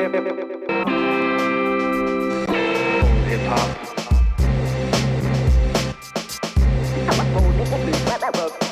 rolling like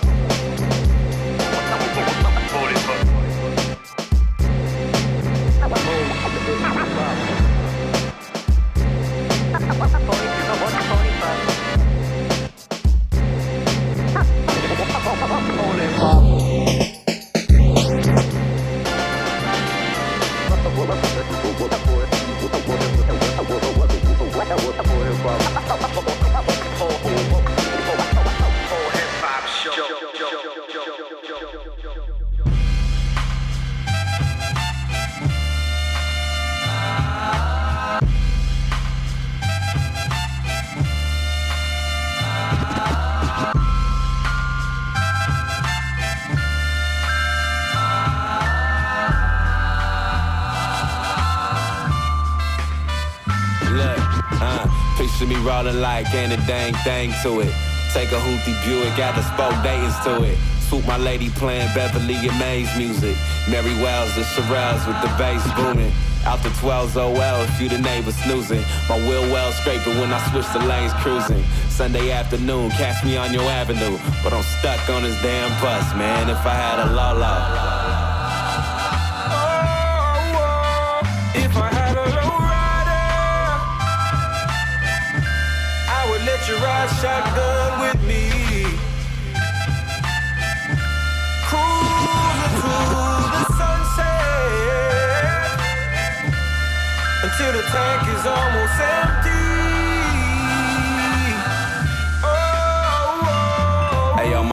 dang thing to it. Take a hoopty Buick, got the spoke Dayton's to it. Swoop my lady playing Beverly and Maze music. Mary Wells and Shirelles with the bass booming. Out the 12s OL if you the neighbor snoozing. My wheel well scraping when I switch the lanes cruising. Sunday afternoon, catch me on your avenue. But I'm stuck on this damn bus, man. If I had a law ride shotgun with me. Until the tank is almost empty. Oh, oh,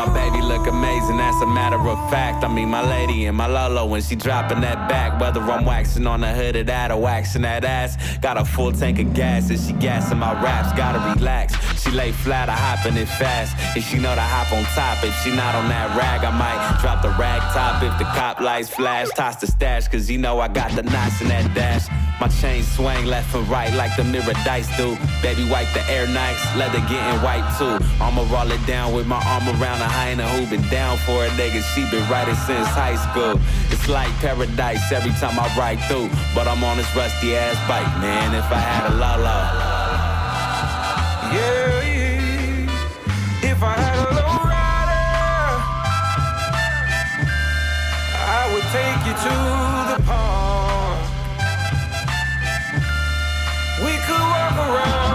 oh. look amazing, that's a matter of fact. I mean, my lady and my Lolo when she dropping that back. Whether I'm waxing on the hood of that or waxing that ass. Got a full tank of gas and she gassing my raps. Gotta relax. Lay flat, I hop in it fast. And she know to hop on top. If she not on that rag, I might drop the rag top. If the cop lights flash, toss the stash. Cause you know I got the knots in that dash. My chain swing left and right like the mirror dice do. Baby, wipe the air nice, leather getting white too. I'ma roll it down with my arm around a high and a who been down for a nigga. She been riding since high school. It's like paradise every time I ride through. But I'm on this rusty ass bike, man. If I had a la la. Yeah, I had a low rider, I would take you to the park. on my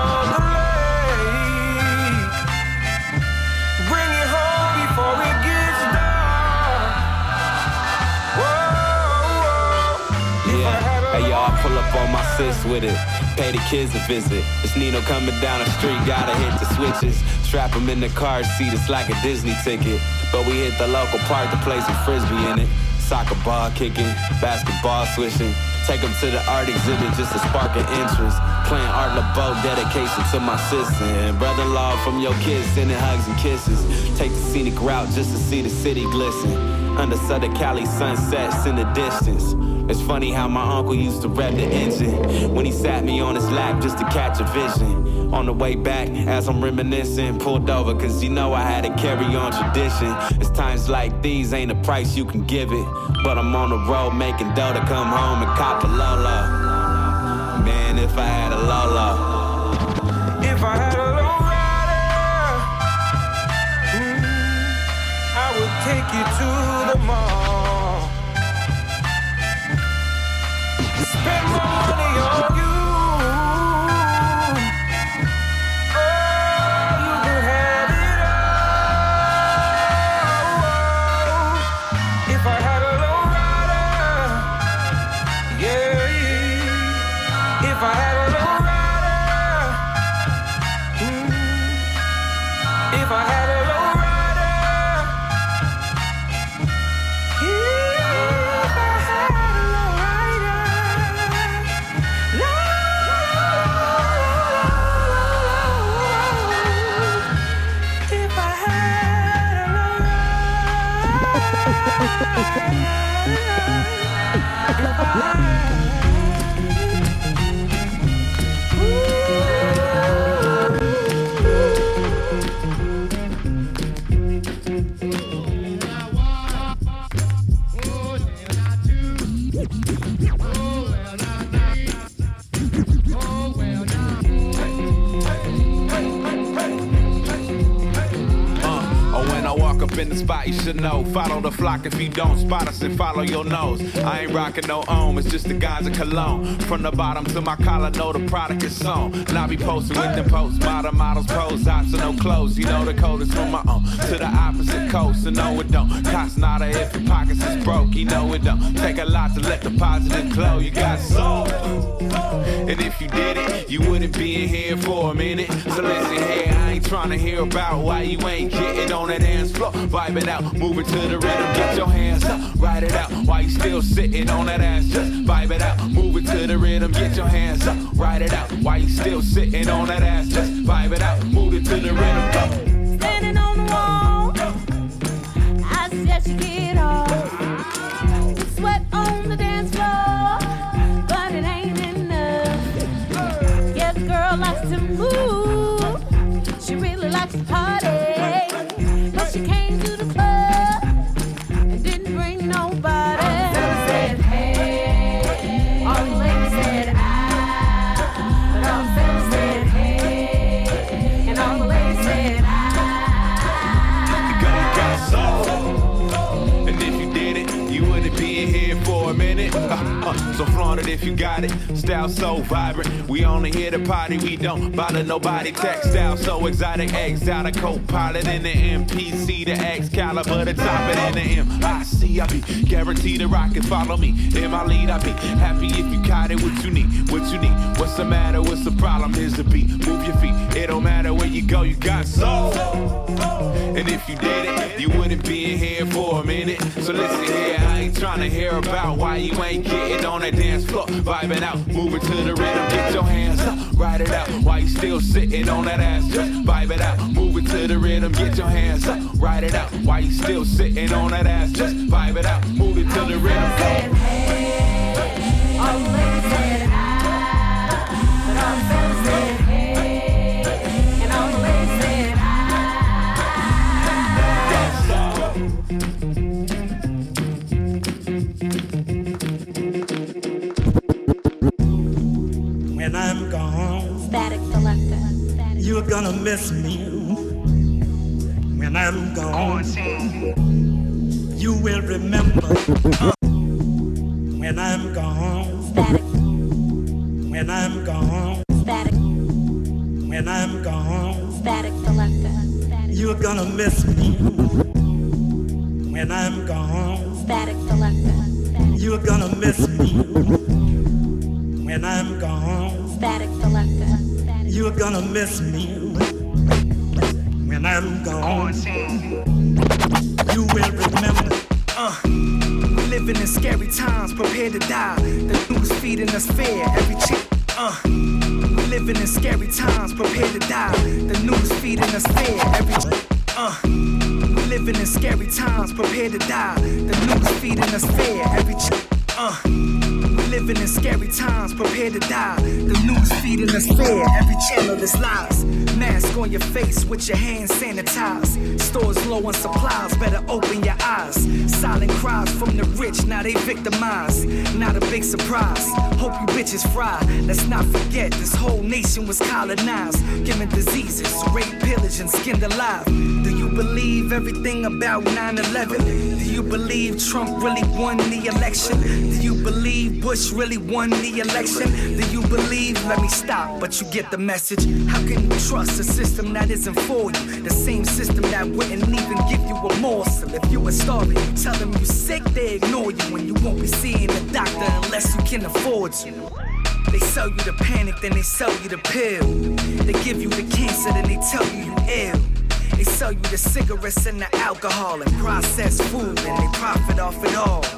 sis with it. Pay the kids a visit. It's Nino coming down the street, gotta hit the switches. Strap him in the car seat, it's like a Disney ticket. But we hit the local park to play some frisbee in it. Soccer ball kicking, basketball swishing. Take them to the art exhibit just to spark an interest. Playing Art Laboe, dedication to my sister. And brother-in-law from your kids, sending hugs and kisses. Take the scenic route just to see the city glisten. Under Southern Cali sunsets in the distance. It's funny how my uncle used to rev the engine when he sat me on his lap just to catch a vision. On the way back, as I'm reminiscing, pulled over cause you know I had to carry on tradition. It's times like these ain't a price you can give it. But I'm on the road making dough to come home and cop a Lola. Man, if I had a Lola. If I had a rider, mm, I would take you to the in the spot, you should know. Follow the flock if you don't spot us and follow your nose. I ain't rocking no ohm, it's just the guys of cologne. From the bottom to my collar, know the product is on. And I be posting with them posts, model models pose, ops and no clothes. You know the code is from my own to the opposite coast, and no it don't. Cost not a if your pockets is broke, you know it don't. Take a lot to let the positive flow. You got soul, and if you did it, you wouldn't be in here for a minute. So listen here, I ain't trying to hear about why you ain't getting on that dance floor. Vibe it out, move it to the rhythm, get your hands up, ride it out. While you still sitting on that ass, just vibe it out, move it to the rhythm, get your hands up, ride it out. While you still sitting on that ass, just vibe it out, move it to the rhythm. Go. Standing on the wall, I said you get off. Sweat on the dance floor, but it ain't enough. Yeah, the girl likes to move, she really likes to party, but she can't. Style so vibrant. We only here to party. We don't bother nobody. Textile so exotic. Exotic co-pilot in the MPC. The X caliber. The top it in the M. I be guaranteed to rock and follow me. In my lead, I be happy if you caught it. What you need? What you need? What's the matter? What's the problem? Here's the beat. Move your feet. It don't matter where you go. You got soul. And if you did it, you wouldn't be in here for a minute. So listen here. I ain't trying to hear about why you ain't getting on that dance floor, vibing out, moving to the rhythm. Get your hands up, ride it out. Why you still sitting on that ass, just vibe it out, moving to the rhythm. Get your hands up, ride it out. Why you still sitting on that ass, just vibe it out, moving to the rhythm. Go. you're gonna miss me when I'm gone. You will remember uh, when I'm gone. When I'm gone. When I'm gone. You're gonna miss me when I'm gone. You're gonna miss me when I'm gone. You're gonna miss me I'm gone. You will remember. Uh, living in scary times, prepare to die. The news feeding us fear every chick. Uh, living in scary times, prepare to die. The news feeding us fear every. Uh, living in scary times, prepare to die. The news feeding us fear every. Uh living in scary times, prepare to die. The news feeding us fear, every channel is lies. Mask on your face with your hands sanitized. Stores low on supplies, better open your eyes. Silent cries from the rich, now they victimized. Not a big surprise. Hope you bitches fry. Let's not forget this whole nation was colonized. Given diseases, rape, pillage, and skinned alive. Do you believe everything about 9 11? Do you believe Trump really won the election? Do you believe Bush? Bush really won the election? Do you believe? Let me stop, but you get the message. How can you trust a system that isn't for you? The same system that wouldn't even give you a morsel. If you were starving, you tell them you sick, they ignore you, and you won't be seeing a doctor unless you can afford to. They sell you the panic, then they sell you the pill. They give you the cancer, then they tell you you ill. They sell you the cigarettes and the alcohol and processed food, and they profit off it all.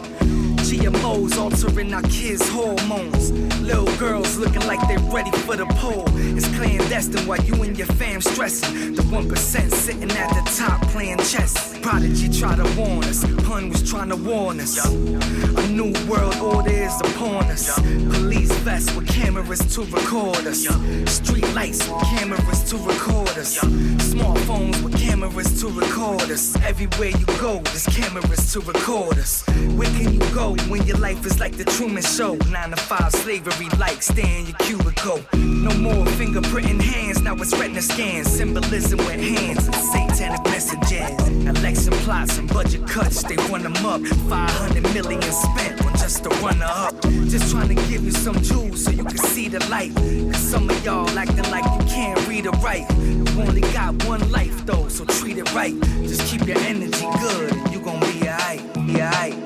GMOs altering our kids' hormones. Little girls looking like they're ready for the pole. It's clandestine while you and your fam stressing. The 1% sitting at the top playing chess. Prodigy try to warn us, pun was trying to warn us. A new world order is upon us. Police vests with cameras to record us. Street lights with cameras to record us. Smartphones with cameras to record us. Everywhere you go, there's cameras to record us. Where can you go when your life is like the Truman Show? Nine to five slavery, like stay in your cubicle. No more fingerprinting hands, now it's retina scans. Symbolism with hands and satanic messages. Election plots and budget cuts, they run them up. 500 million spent on just the runner up. Just trying to give you some jewels so you can see the light. Cause some of y'all acting like you can't read or write. You only got one life though, so treat it right. Just keep your energy good and you gon' I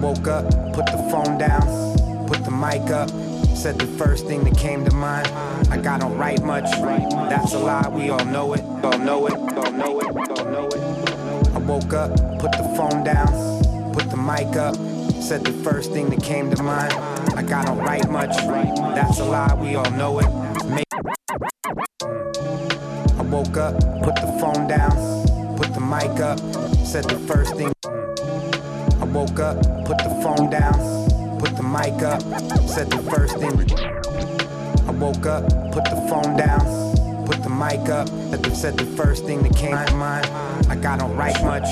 woke up, put the phone down, put the mic up, said the first thing that came to mind. I don't write much, that's a lie, we all know it, all know it, all know it, all know it. I woke up, put the phone down, put the mic up, said the first thing that came to mind. I don't write much, that's a lie, we all know it. I woke up, put the phone down, mic up, said the first thing. I woke up, put the phone down, put the mic up, said the first thing. I woke up, put the phone down, put the mic up, said the, first thing that came to mind. Like I don't write much,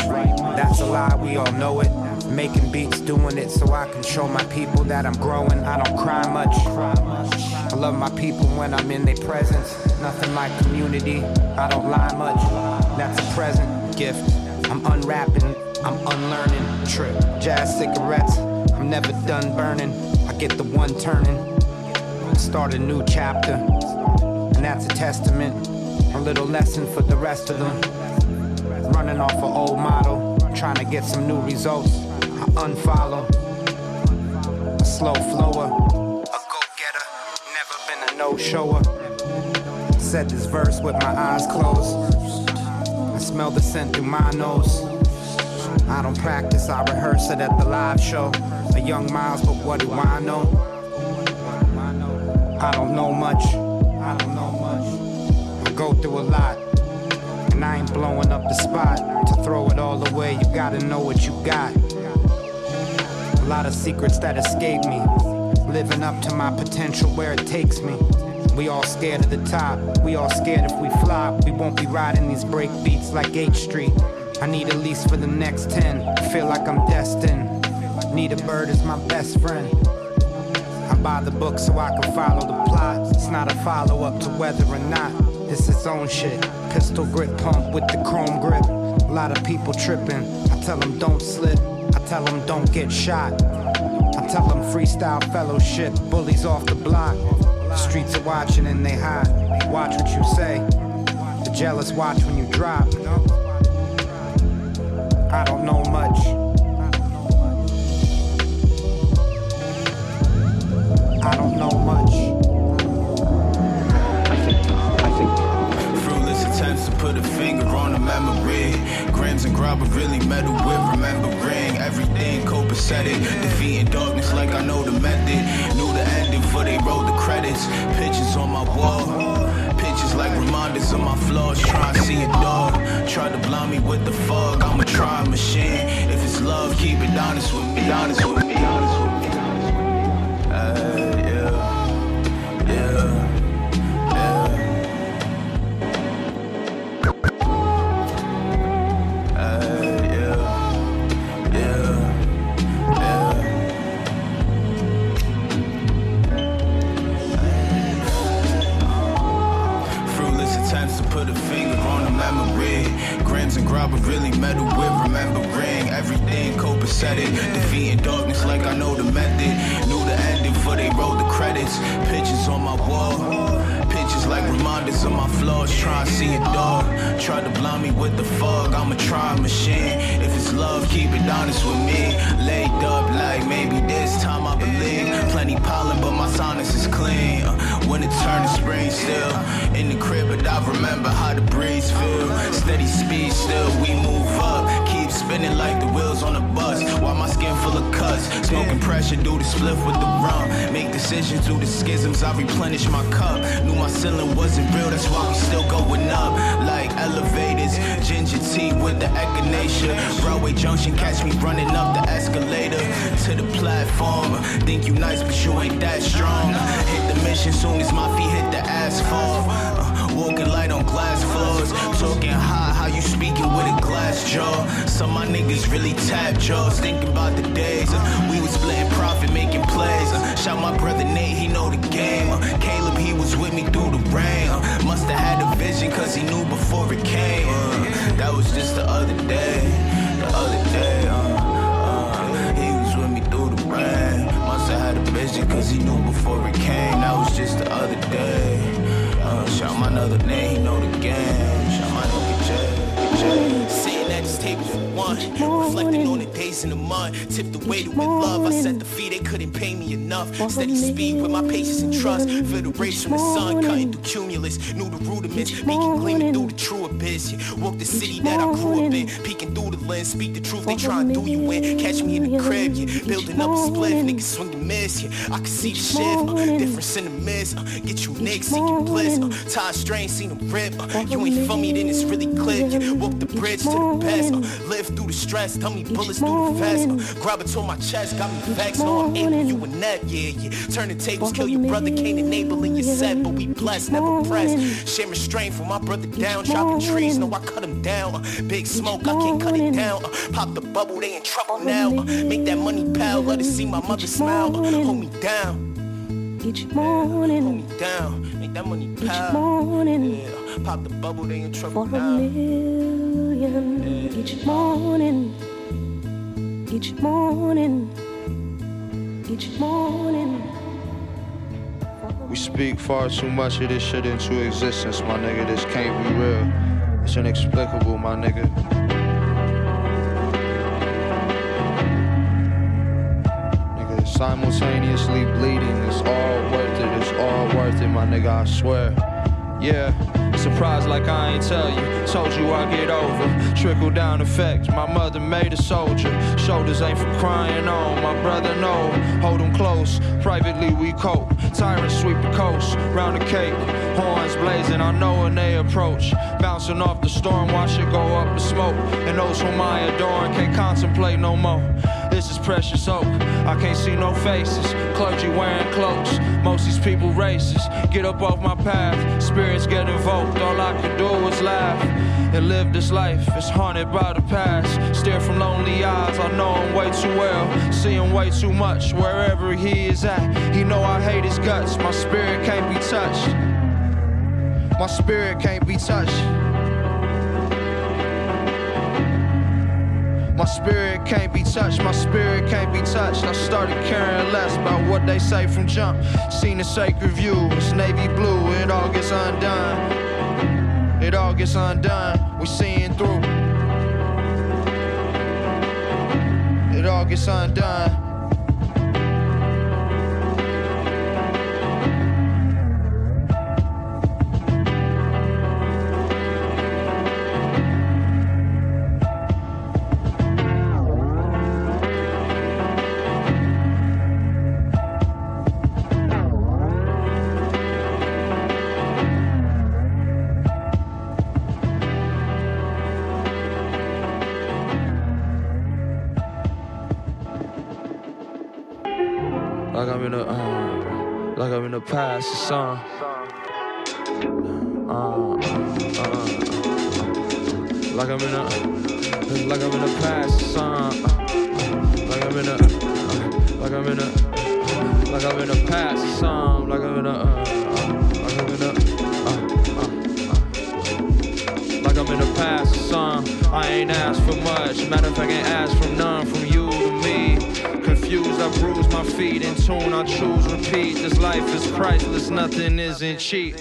that's a lie, we all know it. Making beats, doing it so I can show my people that I'm growing. I don't cry much. I love my people when I'm in their presence. Nothing like community, I don't lie much. That's a present gift. I'm unwrapping, I'm unlearning. Trip, jazz cigarettes, I'm never done burning. I get the one turning, start a new chapter. And that's a testament, a little lesson for the rest of them. Running off an old model, trying to get some new results. I unfollow, a slow flower, a go getter, never been a no shower. Said this verse with my eyes closed. Smell the scent through my nose. I don't practice, I rehearse it at the live show. A young Miles, but what do I know? I don't know much. I don't know much. I go through a lot. And I ain't blowing up the spot. To throw it all away, you gotta know what you got. A lot of secrets that escape me. Living up to my potential where it takes me. We all scared of the top. We all scared if we flop. We won't be riding these break beats like H Street. I need at least for the next 10. I feel like I'm destined. Need a bird as my best friend. I buy the book so I can follow the plot. It's not a follow up to whether or not this is own shit. Pistol grip pump with the chrome grip. A lot of people tripping. I tell them don't slip. I tell them don't get shot. I tell them freestyle fellowship. Bullies off the block. The streets are watching and they hide. Watch what you say. The jealous watch when you drop. I don't know much. I don't know much. Fruitless attempts to put a finger on a memory. Grams and grab but really metal with remembering everything copacetic. Defeating darkness like I know the method. Knew before they wrote the credits. Pictures on my wall. Pictures like reminders of my flaws. Try to see a dog. Try to blind me with the fog. I'm a trying machine. If it's love, keep it honest with me. Honest with me. Honest with me. Still. In the crib, but I remember how the breeze feel. Steady speed still, we move up. Keep spinning like the wheels on a bus. While my skin full of cuts. Smoking pressure, do the split with the rum. Make decisions through the schisms, I replenish my cup. Knew my ceiling wasn't real, that's why we still going up. Like elevators, ginger tea with the echinacea. Broadway Junction, catch me running up the escalator to the platform. Think you nice, but you ain't that strong. Hit the mission soon as my feet hit the asphalt. Walking light on glass floors. Talking high, how you speaking with a glass jaw. Some my niggas really tap jaws. Thinking about the days uh, we was splitting profit, making plays. Uh, shout my brother Nate, he know the game. Uh, Caleb, he was with me through the rain. Uh, must have had a vision, cause he knew before it came. Uh, that was just the other day. The other day, uh, he was with me through the rain. Must have had a vision, cause he knew before it came. That was just the other day. Uh, shout my another name, know the game. Shout my nigga Jay, Jay. Sitting at this table for one, reflecting on the days in the mud. Tipped the weight with love. I set the fee, they couldn't pay me enough. Steady speed with my patience and trust. Feel the rays from the sun, cutting through cumulus. Knew the rudiments, making gleaming through the true abyss. Yeah. Walk the city that I grew up in, peeking through the lens. Speak the truth, they try and do you in. Catch me in the crib, yeah. Building up a split, niggas swing and miss, yeah. I can see the shift, uh, difference in the mist. Uh, get you nicks, seeking bliss. Uh, tie strain, seen them rip. Uh, you ain't for me, then it's really clear. Yeah. Walk the bridge to the best. Uh, live through the stress, tell me bullets through the vest. Grab it to my chest, got me vexed. No, I'm able, you a net, yeah, yeah. Turn the tables, kill your brother, can't enable in your set. But we blessed, never pressed. Sharing strength for my brother down, chopping trees. No, I cut him down. Uh, big smoke, I can't cut it down. Uh, pop the bubble, they in trouble now. Uh, make that money pal, let it see my mother smile. Hold me down. Each morning, Hold me down, make that money each morning, Yeah, pop the bubble, they in trouble now. million. Each morning, each morning, each morning. We speak far too much of this shit into existence, my nigga. This can't be real. It's inexplicable, my nigga. Nigga, simultaneously bleeding. It's all worth it. It's all worth it, my nigga. I swear. Yeah, surprised like I ain't tell you. Told you I get over. Trickle down effect. My mother made a soldier. Shoulders ain't for crying on. My brother no. Hold him close. Privately we cope. Tyrants sweep the coast. Round the cape. Horns blazing. I know when they approach. Bouncing off the storm. Watch it go up the smoke. And those whom I adore can't contemplate no more. This is precious oak. I can't see no faces. Clergy wearing cloaks. Most these people racist. Get up off my path. Spirits get invoked. All I can do is laugh and live this life. It's haunted by the past. Stare from lonely eyes. I know him way too well. See him way too much. Wherever he is at, he know I hate his guts. My spirit can't be touched. My spirit can't be touched. My spirit can't be touched, my spirit can't be touched. I started caring less about what they say from jump. Seen the sacred view, it's navy blue, it all gets undone. It all gets undone, we seeing through. It all gets undone. In the song. Uh, uh, uh, like I'm in a, like I'm in the past, song. Like I'm in a, like I'm in a, like I'm in the past, song. Like I'm in a, uh, like I'm in a, uh, like I'm in the past, song. I ain't asked for much. Matter of fact, I ain't asked for none from. Confused, I bruise my feet. In tune, I choose repeat. This life is priceless, nothing isn't cheap.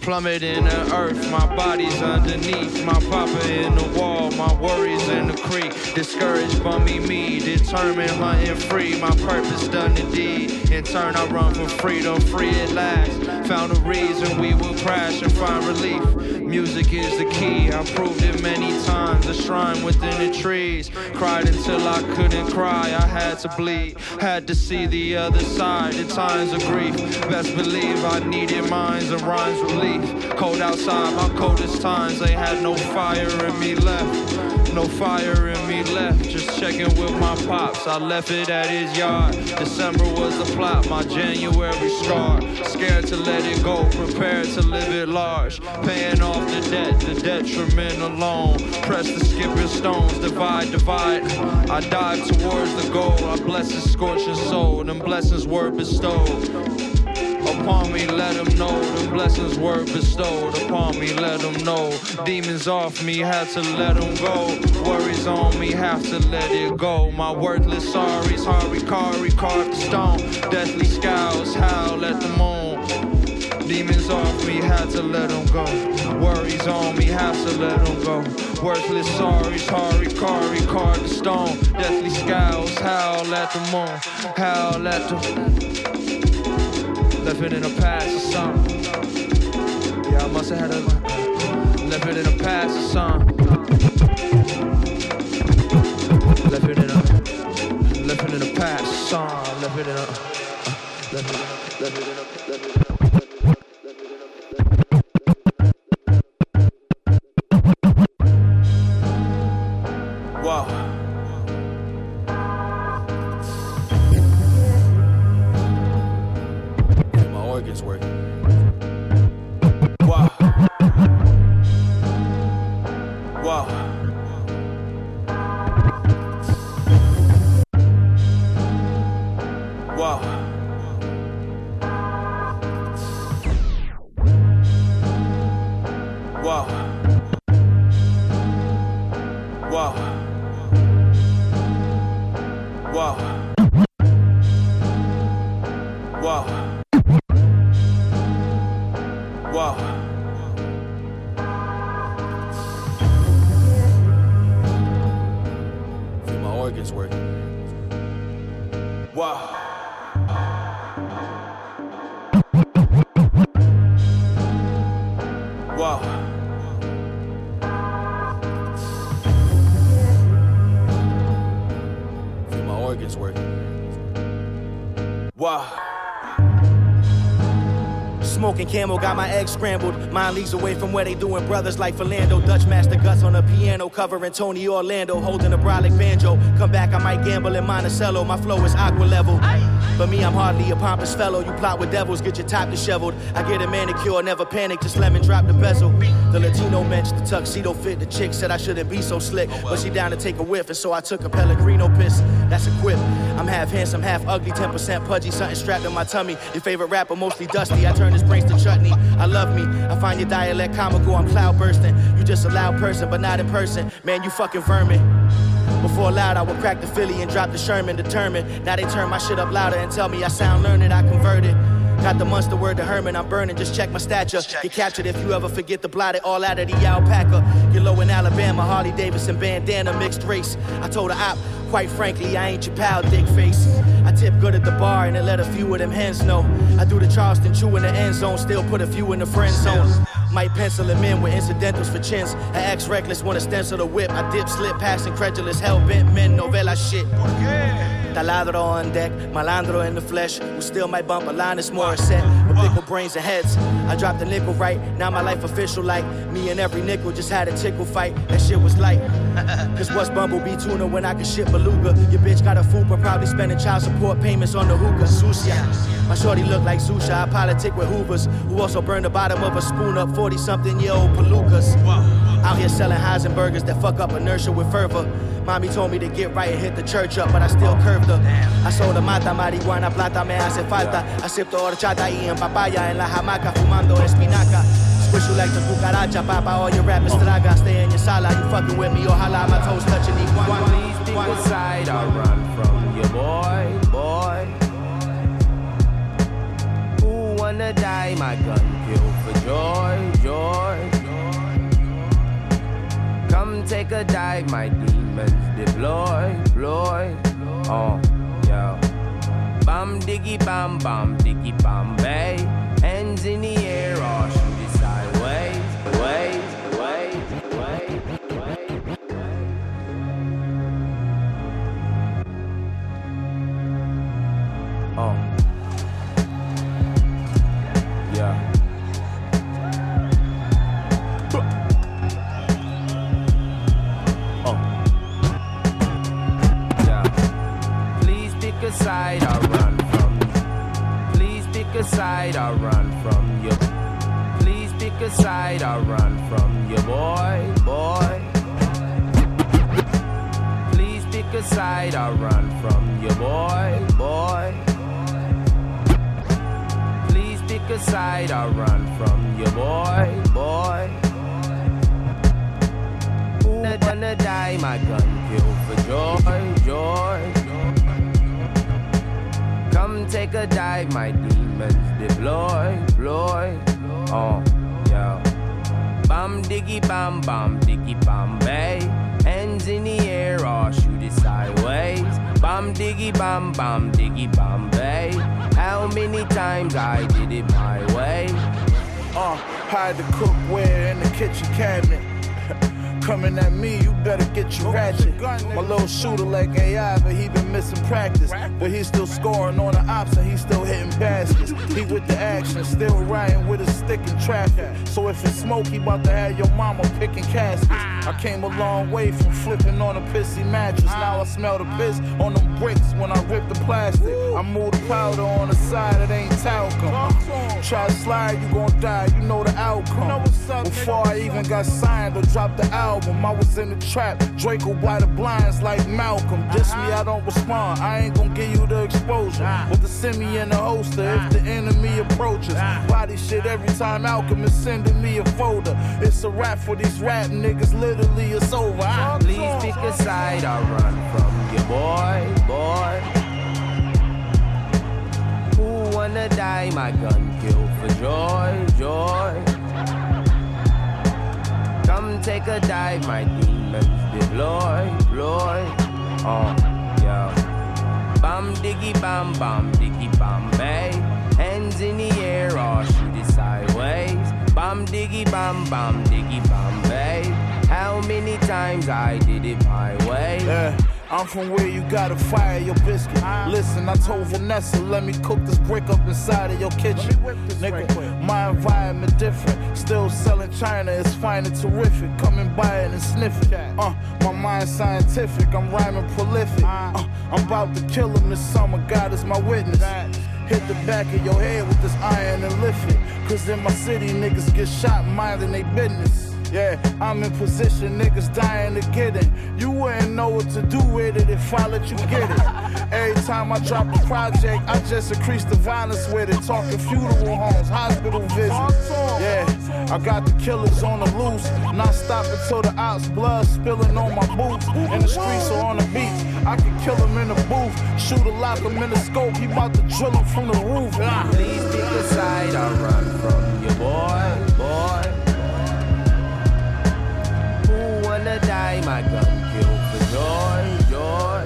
Plummet in the earth, my body's underneath. My papa in the wall, my worries in the creek. Discouraged, bummy me, determined, hunting free. My purpose done indeed. In turn, I run for freedom, free at last. Found a reason we will crash and find relief. Music is the key, I've proved it many times. A shrine within the trees. Cried until I couldn't cry, I had to bleed. Had to see the other side in times of grief. Best believe I needed minds and rhymes relief. Cold outside, my coldest times, they had no fire in me left. No fire in me left, just checking with my pops. I left it at his yard. December was the plot, my January scar. Scared to let it go, prepared to live it large. Paying off the debt, the detriment alone. Press the skipping stones, divide, divide. I dive towards the goal. I bless his scorching soul, and blessings were bestowed upon me, let them know. The blessings were bestowed upon me, let them know. Demons off me, had to let them go. Worries on me, have to let it go. My worthless sorries, carry, carved stone. Deathly scowls, howl at the moon. Demons off me, had to let them go. Worries on me, have to let them go. Worthless sorries, carry, carved stone. Deathly scowls, howl at the moon. Howl at the It in the past or something. Yeah, I must have had a it in the past or something. It in a it in the past song. Left it in a it in a it in a a Camo got my eggs scrambled. Mind leagues away from where they doing brothers like Philando. Dutch master guts on a piano covering Tony Orlando. Holding a brolic banjo. Come back, I might gamble in Monticello. My flow is aqua level. But me, I'm hardly a pompous fellow. You plot with devils, get your top disheveled. I get a manicure, never panic, just lemon drop the bezel. The Latino mensch, the tuxedo fit. The chick said I shouldn't be so slick. Oh, but she down to take a whiff, and so I took a Pellegrino piss. That's a quip. I'm half handsome, half ugly, 10% pudgy, something strapped in my tummy. Your favorite rapper, mostly dusty. I turn his brains to chutney. I love me. I find your dialect comical. I'm cloud bursting. You just a loud person, but not in person. Man, you fucking vermin. Before loud, I would crack the Philly and drop the Sherman determined. Now they turn my shit up louder and tell me I sound learned. I converted. Got the monster word to Herman, I'm burning, just check my stature. Get captured if you ever forget to blot it all out of the alpaca. Get low in Alabama, Harley Davidson bandana, mixed race. I told her op, Quite frankly, I ain't your pal, dick face. I tip good at the bar and it let a few of them hands know. I do the Charleston chew in the end zone, still put a few in the friend zone. Might pencil them in with incidentals for chins. I ex reckless, wanna stencil the whip. I dip, slip, pass incredulous, hell bent men, novella shit. Taladro on deck, malandro in the flesh. Who still might bump a line that's more set. With pickle brains and heads. I dropped the nickel right, now my life official like me and every nickel just had a tickle fight. That shit was light. Cause what's Bumblebee tuna when I can ship beluga? Your bitch got a but probably spending child support payments on the hookah. Sucia. My shorty look like Zusha. I politic with Hoovers, who also burned the bottom of a spoon up 40 something year old palookas. Out here selling Heisenbergers that fuck up inertia with fervor. Mommy told me to get right and hit the church up, but I still curved her. I sold a mata, marihuana, plata, me hace falta. Acepto horchata y en papaya en la hamaca, fumando espinaca. Squish you like the cucaracha, papa, all your rappers oh. traga. Stay in your sala, you fucking with me, ojalá my toes touching each one. Think aside, I run from your boy, boy. Who wanna die? My gun kill for joy, joy. Come take a dive, my demons deploy, deploy. Oh, yeah. Bam diggy bam bam diggy bam bay. Hands in the air, a side or run from you. Please pick a side or run from you. Please pick a side or run from you, boy, boy. Please pick a side or run from you, boy, boy. Please pick a side or run from you, boy, boy. Who gonna die? My gun kill for joy, joy. Come take a dive, my demons deploy, deploy. Oh, yeah. Bam diggy bam bam diggy bam bay. Hands in the air or shoot it sideways. Bam diggy bam bam diggy bam bay. How many times I did it my way? Uh, hide the cookware in the kitchen cabinet. Coming at me, you better get your ratchet. My little shooter like AI, but he been missing practice. But he's still scoring on the ops and he's still hitting baskets. He with the action, still riding with a stick in traffic. So if it's smoke, he about to have your mama picking caskets. I came a long way from flipping on a pissy mattress. Now I smell the piss on them bricks when I rip the plastic. I move the powder on the side, it ain't talcum. Try to slide, you gon' die, you know the outcome. Before I even got signed or dropped the album, I was in the trap. Draco by the blinds like Malcolm. Diss me, I don't respond. I ain't gon' give you the exposure. With the semi and the holster if the enemy approaches. Body shit every time Alchemist sending me a folder. It's a rap for these rap niggas, literally it's over. I- Please pick a side I run from you, boy, boy. Who wanna die? My gun kill for joy, joy. Come take a dive, my demons deploy, deploy. Oh, yeah. Bam diggy bam bam diggy bam bay. Hands in the air or shoot it sideways. Bam diggy bam bam diggy bam bay. How many times I did it my way? Yeah. I'm from where you gotta fire your biscuit. Listen, I told Vanessa, let me cook this brick up inside of your kitchen. Nigga, my environment different. Still selling China, it's fine and terrific. Come and buy it and sniff it. Uh, my mind scientific, I'm rhyming prolific. Uh, I'm about to kill him this summer, God is my witness. Hit the back of your head with this iron and lift it. Cause in my city, niggas get shot minding they business. Yeah, I'm in position, niggas dying to get it. You wouldn't know what to do with it if I let you get it. Every time I drop a project, I just increase the violence with it. Talking funeral homes, hospital visits. Yeah, I got the killers on the loose. Not stopping till the ops blood spilling on my boots. In the streets or on the beach, I can kill him in the booth. Shoot a lock him in the scope, he about to drill him from the roof. Please pick a side or run from you, boy. Wanna die? My gun kill for joy, joy.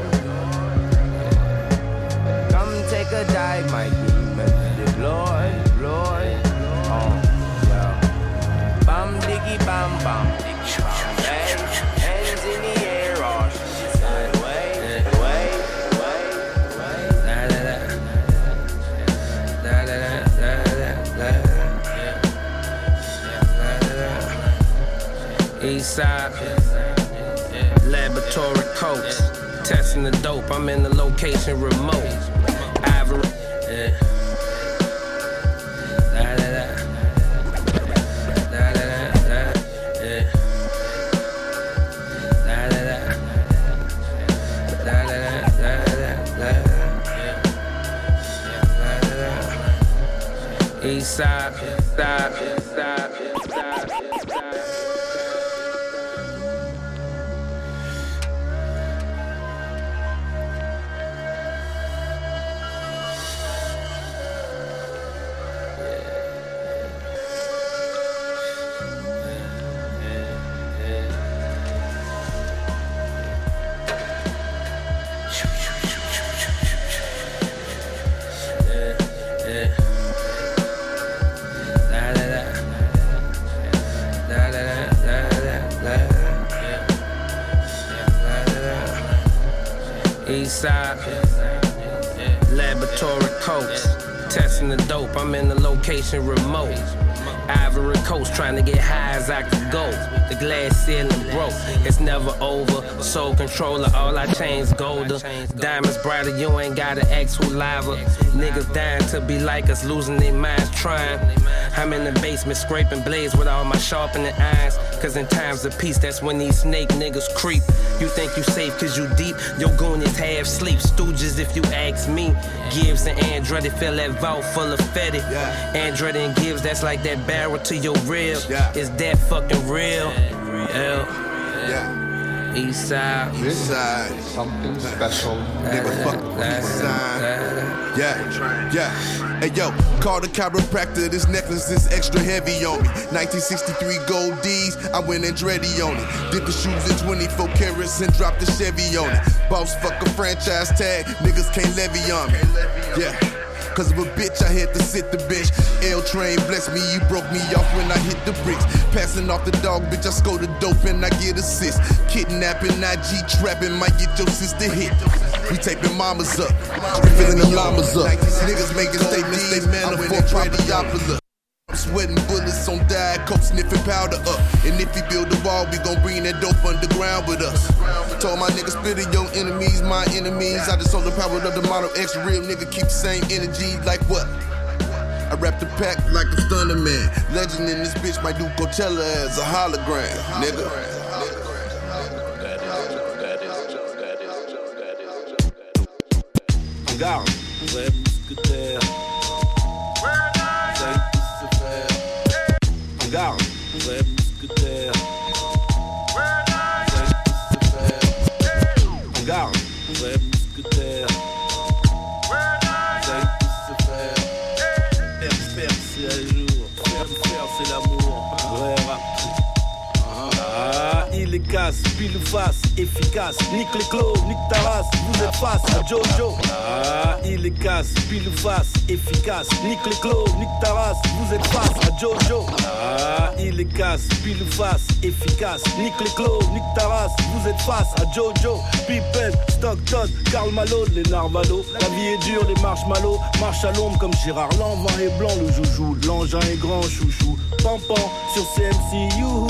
Come take a dive, my demons deploy, deploy. Oh, yeah. Bam diggy bam bam diggy. Hands in the air. Da da da. Da da da da da da. Laboratory coats, testing the dope. I'm in the location remote. Ivory, yeah. Dope, I'm in the location remote. Ivory Coast, trying to get high as I could go. The glass ceiling broke, it's never over. Soul controller, all I chains golder. Diamonds brighter, you ain't gotta ask who lava. Niggas dying to be like us, losing their minds trying. I'm in the basement scraping blades with all my sharpening irons. Cause in times of peace, that's when these snake niggas creep. You think you safe cause you deep, your goon is half sleep. Stooges if you ask me. Gibbs and Andretti fill that vault full of fetty. Andretti and Gibbs, that's like that barrel to your rib. Is that fucking real? L. Yeah. East side. East side. Something special. Nigga, fuck east side. Yeah, yeah. Hey yo, call the chiropractor. This necklace is extra heavy on me. 1963 gold D's. I went Andretti on it. Did the shoes in 24 carats and dropped the Chevy on it. Boss fuck a franchise tag. Niggas can't levy on me. Yeah. Cause of a bitch, I had to sit the bench. L train bless me, you broke me off when I hit the bricks. Passing off the dog, bitch, I score the dope and I get assist. Kidnapping, IG trapping, might get your sister hit. We taping mamas up, we filling them llamas up. Niggas making statements, they man for Papayopolis. I'm sweating bullets on diet coke, sniffing powder up. And if we build a wall, we gon' bring that dope underground with us. Told my niggas, spit it, your enemies, my enemies. I just sold the power of the Model X, real nigga, keep the same energy. Like what? I rap the pack like a stunner man. Legend in this bitch might do Coachella as a hologram, nigga. En garde, vrai mousquetaire. Pile ou face, efficace. Nique les clos, nique vous êtes face à Jojo. Ah, il est casse, pile ou face, efficace. Nique les clos, nique vous êtes face à Jojo. Ah, il est casse, pile ou face, efficace. Nique les clos, nique vous êtes face à Jojo. Pippen, Stockton, Karl Malo, les Narvalo. La vie est dure, les marshmallows. Marche à l'ombre comme Gérard Lanvin est blanc, le joujou. L'engin est grand, chouchou. Pampan sur CMC, youhou.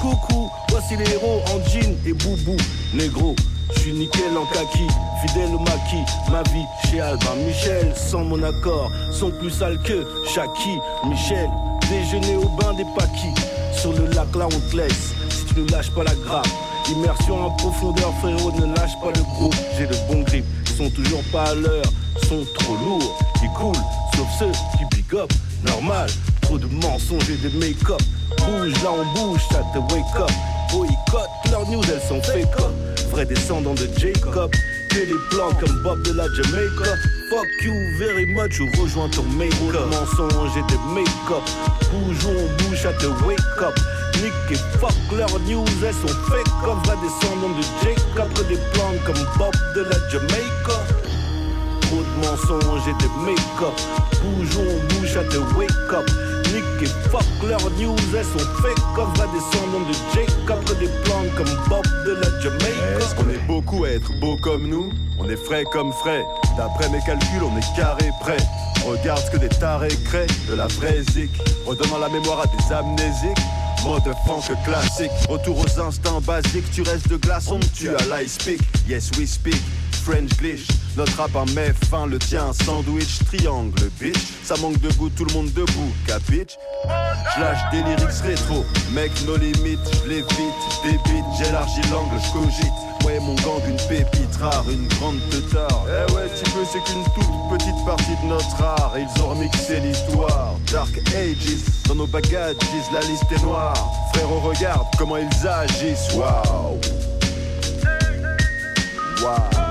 Coucou, voici les héros en jean et boubou, négro. Je suis nickel en kaki, fidèle au maquis. Ma vie chez Albin Michel, sans mon accord, sont plus sales que Shaki. Michel, déjeuner au bain des paquis. Sur le lac là on te laisse, si tu ne lâches pas la grappe. Immersion en profondeur, frérot, ne lâche pas le groupe. J'ai le bon grip, ils sont toujours pas à l'heure, sont trop lourds. Ils coulent, sauf ceux qui big up, normal. Trop de mensonges et de make-up. Bouge là on bouge, ça te wake up. Boycott, leurs news elles sont fake up. Vrai descendant de Jacob. Que les plans comme Bob de la Jamaica. Fuck you very much ou rejoins ton make-up. Mensonges et de make-up. Bouge où on bouge, ça te wake up. Nick et fuck leurs news, elles sont fake up. Vrai descendant de Jacob. Que des plans comme Bob de la Jamaica. De mensonges et de make-up. Bouge où on bouge, ça te wake up. Nick et fuck leurs news, elles sont fake comme vrai descendant de Jacob. Que des plans comme Bob de la Jamaica. Est-ce qu'on est beaucoup à être beau comme nous On est frais comme frais. D'après mes calculs, on est carré prêt. Regarde ce que des tarés créent, de la vraie. Redonnant la mémoire à des amnésiques. Mode funk classique, retour aux instincts basiques. Tu restes de glaçon, tu as l'ice speak. Yes, we speak. French glitch, notre rap en met fin, le tien sandwich, triangle, bitch. Ça manque de goût, tout le monde debout, capitch. Je lâche des lyrics rétro, mec, nos limites, je les vite, débite, j'élargis l'angle, je cogite. Ouais, mon gang, une pépite rare, une grande teutard. Eh ouais, tu peux, c'est qu'une toute petite partie de notre art. Ils ont remixé l'histoire. Dark Ages, dans nos bagages, la liste est noire. Frérot, regarde comment ils agissent. Waouh! Waouh!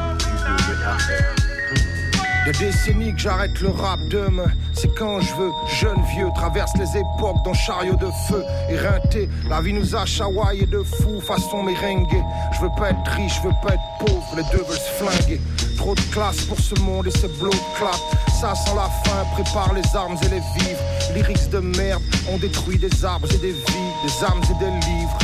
Des décennies que j'arrête le rap demain, c'est quand je veux. Jeune vieux traverse les époques dans chariot de feu. Éreinté, la vie nous a chawaillé de fou façon merengue. Je veux pas être riche, je veux pas être pauvre, les deux veulent se flinguer. Trop de classe pour ce monde et ce blow de clap. Ça sent la fin, prépare les armes et les vivres. Lyrics de merde, on détruit des arbres et des vies, des âmes et des livres.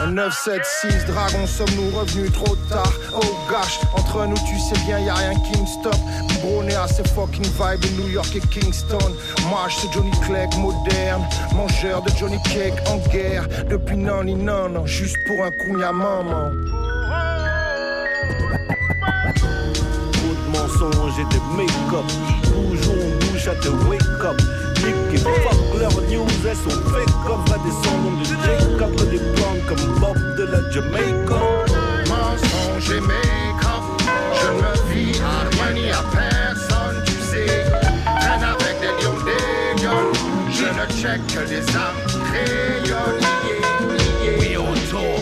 Un 976 dragon, sommes-nous revenus trop tard? Oh gosh, entre nous tu sais bien, y a rien qui me stoppe. Bronné à ces fucking vibes New York et Kingston. Marche sur Johnny Clegg moderne, mangeur de Johnny Cake en guerre. Depuis non, non, non, juste pour un coup, à maman. Trop de mensonges et de make-up. Toujours on bouge à te wake up. Nick et fuck leur news, elles sont fake up. Va descendre de Jacob, des comme Bob de la Jamaica. Mensonges et make-up, je ne vis à rien ni à personne, tu sais. Traîne avec des lions, des gueules, je ne check que des âmes crayonnes. We on tour,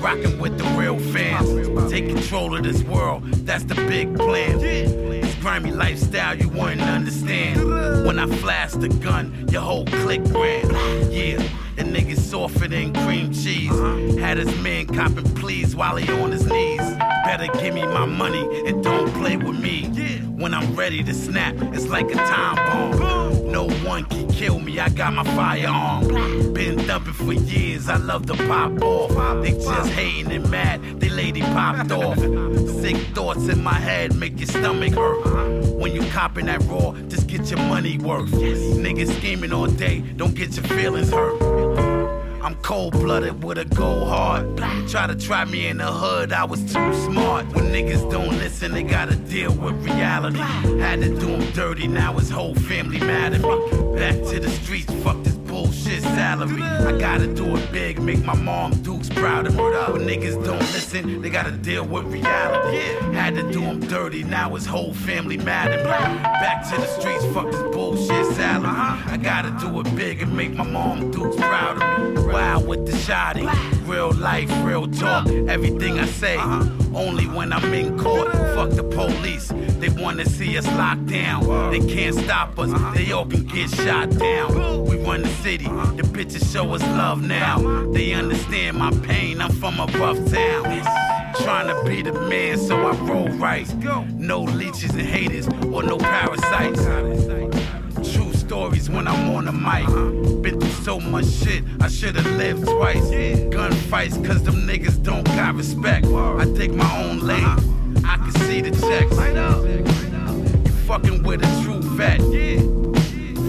rocking with the real fans. Take control of this world, that's the big plan. This grimy lifestyle you wouldn't understand. When I flashed the gun, your whole clique ran. Yeah, the nigga softer than cream cheese. Uh-huh. Had his man copping pleas while he on his knees. Better give me my money and don't play with me. When I'm ready to snap, it's like a time bomb. No one can kill me, I got my firearm. Been thumping for years, I love to pop off. They just hating and mad, they lady popped off. Sick thoughts in my head make your stomach hurt. Uh-huh. When you copping that raw, just get your money worth. Niggas scheming all day, don't get your feelings hurt. I'm cold blooded with a gold heart. Try to try me in the hood, I was too smart. When niggas don't listen, they gotta deal with reality. Had to do them dirty, now his whole family mad at me. Back to the streets, fuck this bullshit salary. I gotta do it big, make my mom Dukes proud of me. When niggas don't listen, they gotta deal with reality. Had to do them dirty, now his whole family mad at me. Back to the streets, fuck this bullshit salary. I gotta do it big and make my mom Dukes proud of me. Wild with the shotty, real life, real talk. Everything I say, only when I'm in court. Fuck the police, they wanna see us locked down. They can't stop us, they all can get shot down. We run the city, the bitches show us love now. They understand my pain, I'm from a rough town. Trying to be the man, so I roll right. No leeches and haters, or no parasites. True stories when I'm on the mic. Been through so much shit, I should've lived twice. Gunfights, cause them niggas don't got respect. I take my own lane, I can see the checks. You fucking with a true vet.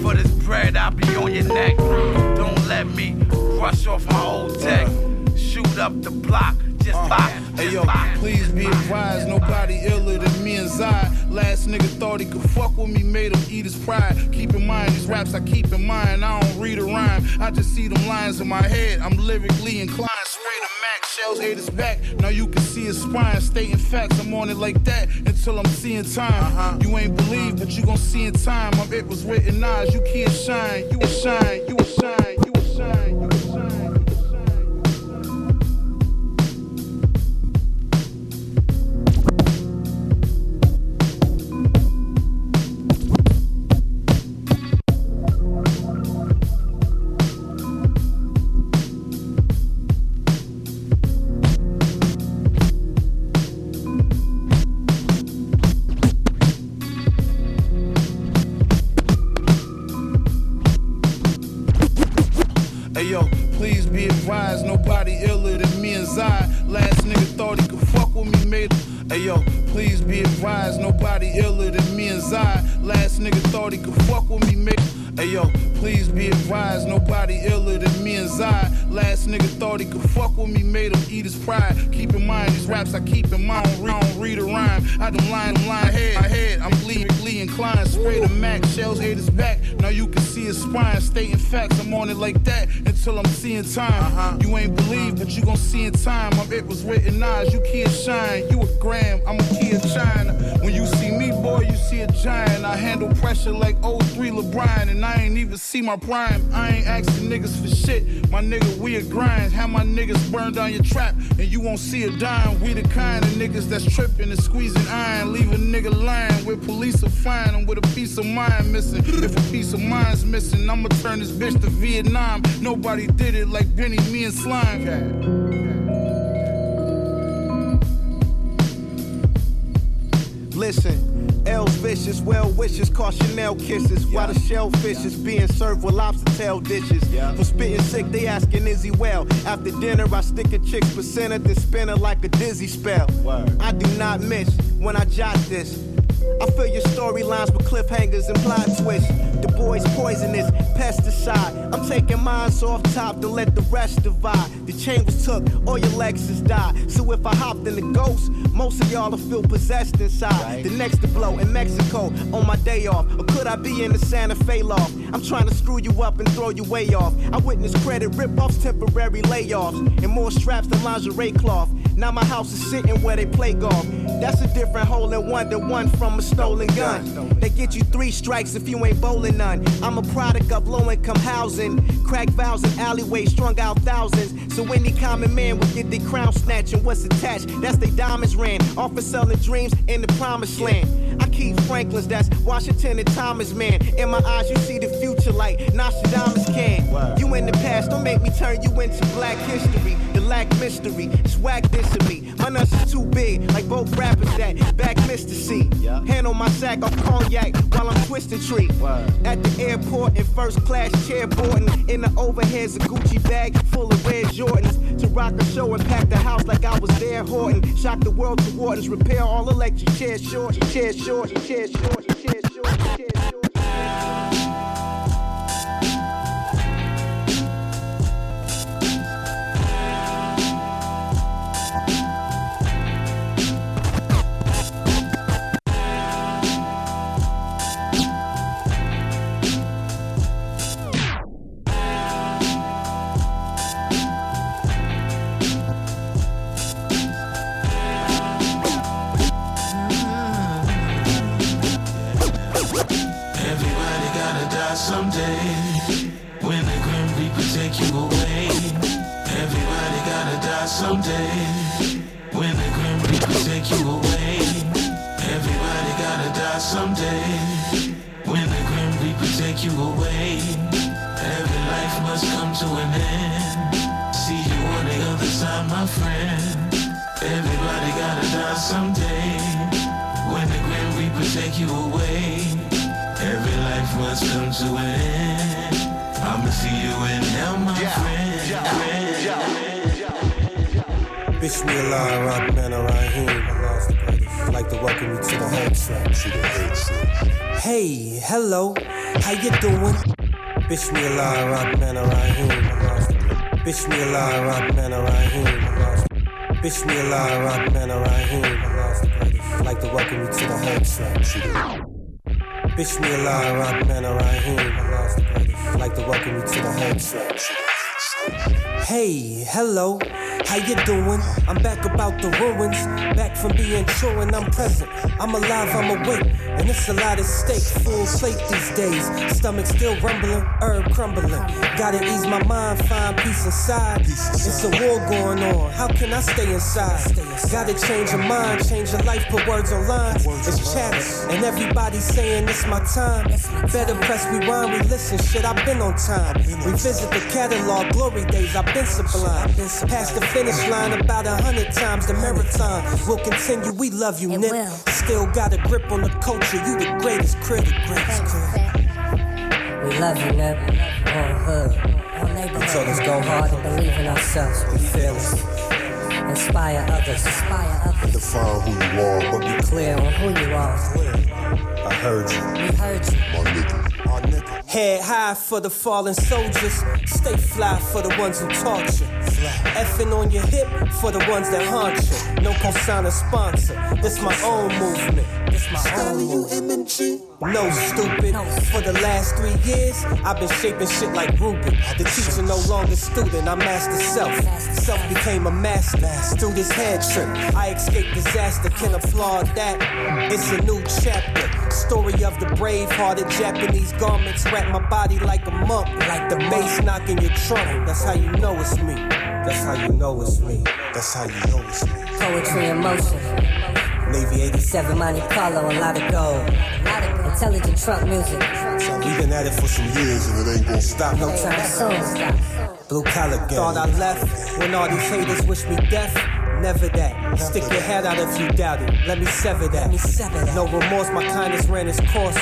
For this bread, I'll be on your neck. Don't let me brush off my old tech. Shoot up the block, just uh, lock. Hey yo, please be advised, nobody iller than me and Zai. Last nigga thought he could fuck with me, made him eat his pride. Keep in mind, these raps I keep in mind, I don't read a rhyme. I just see them lines in my head, I'm lyrically inclined. Mac, shells ate his back. Now you can see his spine, stating facts. I'm on it like that until I'm seeing time. Uh-huh. You ain't believe, but you gon' see in time. My it was written eyes, you can't shine, you will shine, you will shine, you will shine, you will shine. Hey yo, please be advised, nobody iller than me and Zai. Last nigga thought he could fuck with me, made. Hey yo, please be advised, nobody iller than me and Zai. Last nigga thought he could fuck with me, made him eat his pride. Keep in mind, these raps I keep in mind, I don't read a rhyme. I don't line, line head, my head, I'm lyrically inclined. Spray the Mac, shells ate his back. Now you can see his spine, stating facts. I'm on it like that until I'm seeing time. Uh-huh. You ain't believe, but you gon' see in time. My it was written eyes, you can't shine. You a gram, I'm a key of China. When you see me, boy, you see a giant. I handle pressure like 03 LeBron, and I ain't even see my prime. I ain't asking niggas for shit. My nigga, we a grind. Have my niggas burn down your trap, and you won't see a dime. We the kind of niggas that's tripping and squeezing iron. Leave a nigga lying where police find him with a piece of mind missing. If a piece of mind's missing, I'ma turn this bitch to Vietnam. Nobody did it like Benny, me, and Slime. Listen, L's vicious, well wishes, call Chanel kisses. While the shellfish is being served with lobster tail dishes. For spitting sick, they asking is he well. After dinner, I stick a chick's placenta, then spin her like a dizzy spell. I do not miss when I jot this. I fill your storylines with cliffhangers and plot twists. Boy's poisonous, pesticide. I'm taking mines off top to let the rest divide. The chain was took, all your Lexus died. So if I hopped in the ghost, most of y'all will feel possessed inside. The next to blow in Mexico on my day off. Or could I be in the Santa Fe loft? I'm trying to screw you up and throw you way off. I witnessed credit rip-offs, temporary layoffs, and more straps than lingerie cloth. Now my house is sitting where they play golf. That's a different hole in one than one from a stolen gun. They get you three strikes if you ain't bowling none. I'm a product of low income housing. Crack vows in alleyways, strung out thousands. So any common man will get their crown snatching what's attached. That's they diamonds ran. Off of selling dreams in the promised land. I keep Franklin's, that's Washington and Thomas, man. In my eyes, you see the future like Nostradamus can. You in don't make me turn you into black history. The lack mystery, swag this to me. My nuts is too big, like both rappers that back Mr. C. Hand on my sack of cognac while I'm twisting tree. At the airport in first class chairboarding. In the overheads, a Gucci bag full of red Jordans. To rock a show and pack the house like I was there Horton. Shock the world to Wardens, repair all electric chairs short, chairs short, chairs short, chairs short, chairs short. To an end. I'ma see you in hell, my friend. Bismillah Rahman Rahim. I'd like to welcome you to the home track. To the head track. Hey, hello, how you doing? Bismillah Rahman Rahim. Bismillah Rahman Rahim. Bismillah Rahman Rahim. I'd like to welcome you to the home track. To the Bismillah Rahman Rahim. I'd like to welcome you to the home track. Hey, hello, how you doing? I'm back about the ruins, back from being true and I'm present. I'm alive, I'm awake, and it's a lot at stake. Full plate these days, stomach still rumbling, herb crumbling. Gotta ease my mind, find peace inside. It's a war going on, how can I stay inside? Gotta change your mind, change your life, put words online. It's chatter, and everybody saying it's my time. Better press rewind, we listen, shit, I've been on time. Revisit the catalog, glory days, I've been sublime. Past the finish line about a hundred times. The marathon will continue. We love you, Nip. Still got a grip on the culture. You the greatest critic, greatest critic. We love you, Nip. On hood. You told us go hard and believe in ourselves. We fearless. Inspire others. Inspire others. Define who you are, but Be clear on who you are. I heard you. We heard you. My nigga. Head high for the fallen soldiers. Stay fly for the ones who taught you. Effing on your hip for the ones that haunt you. No cosigner sponsor. This my own movement. This my own movement. No stupid. For the last three years, I've been shaping shit like Rubik. The teacher no longer student, I master self. Self became a master. Through this head trip, I escaped disaster. Can applaud that. It's a new chapter. Story of the brave hearted Japanese garments. Wrap my body like a monk. Like the bass knocking your trunk. That's how you know it's me. That's how you know it's me. That's how you know it's me. Poetry in motion. Navy 87. Monte Carlo, a lot of gold. Intelligent trunk music. We've been at it for some years and it ain't gonna stop. No time soon. Blue collar gang. Thought I left when all these haters wish me death. Never that. Stick your head out if you doubt it. Let me sever that. No remorse, my kindness ran its course.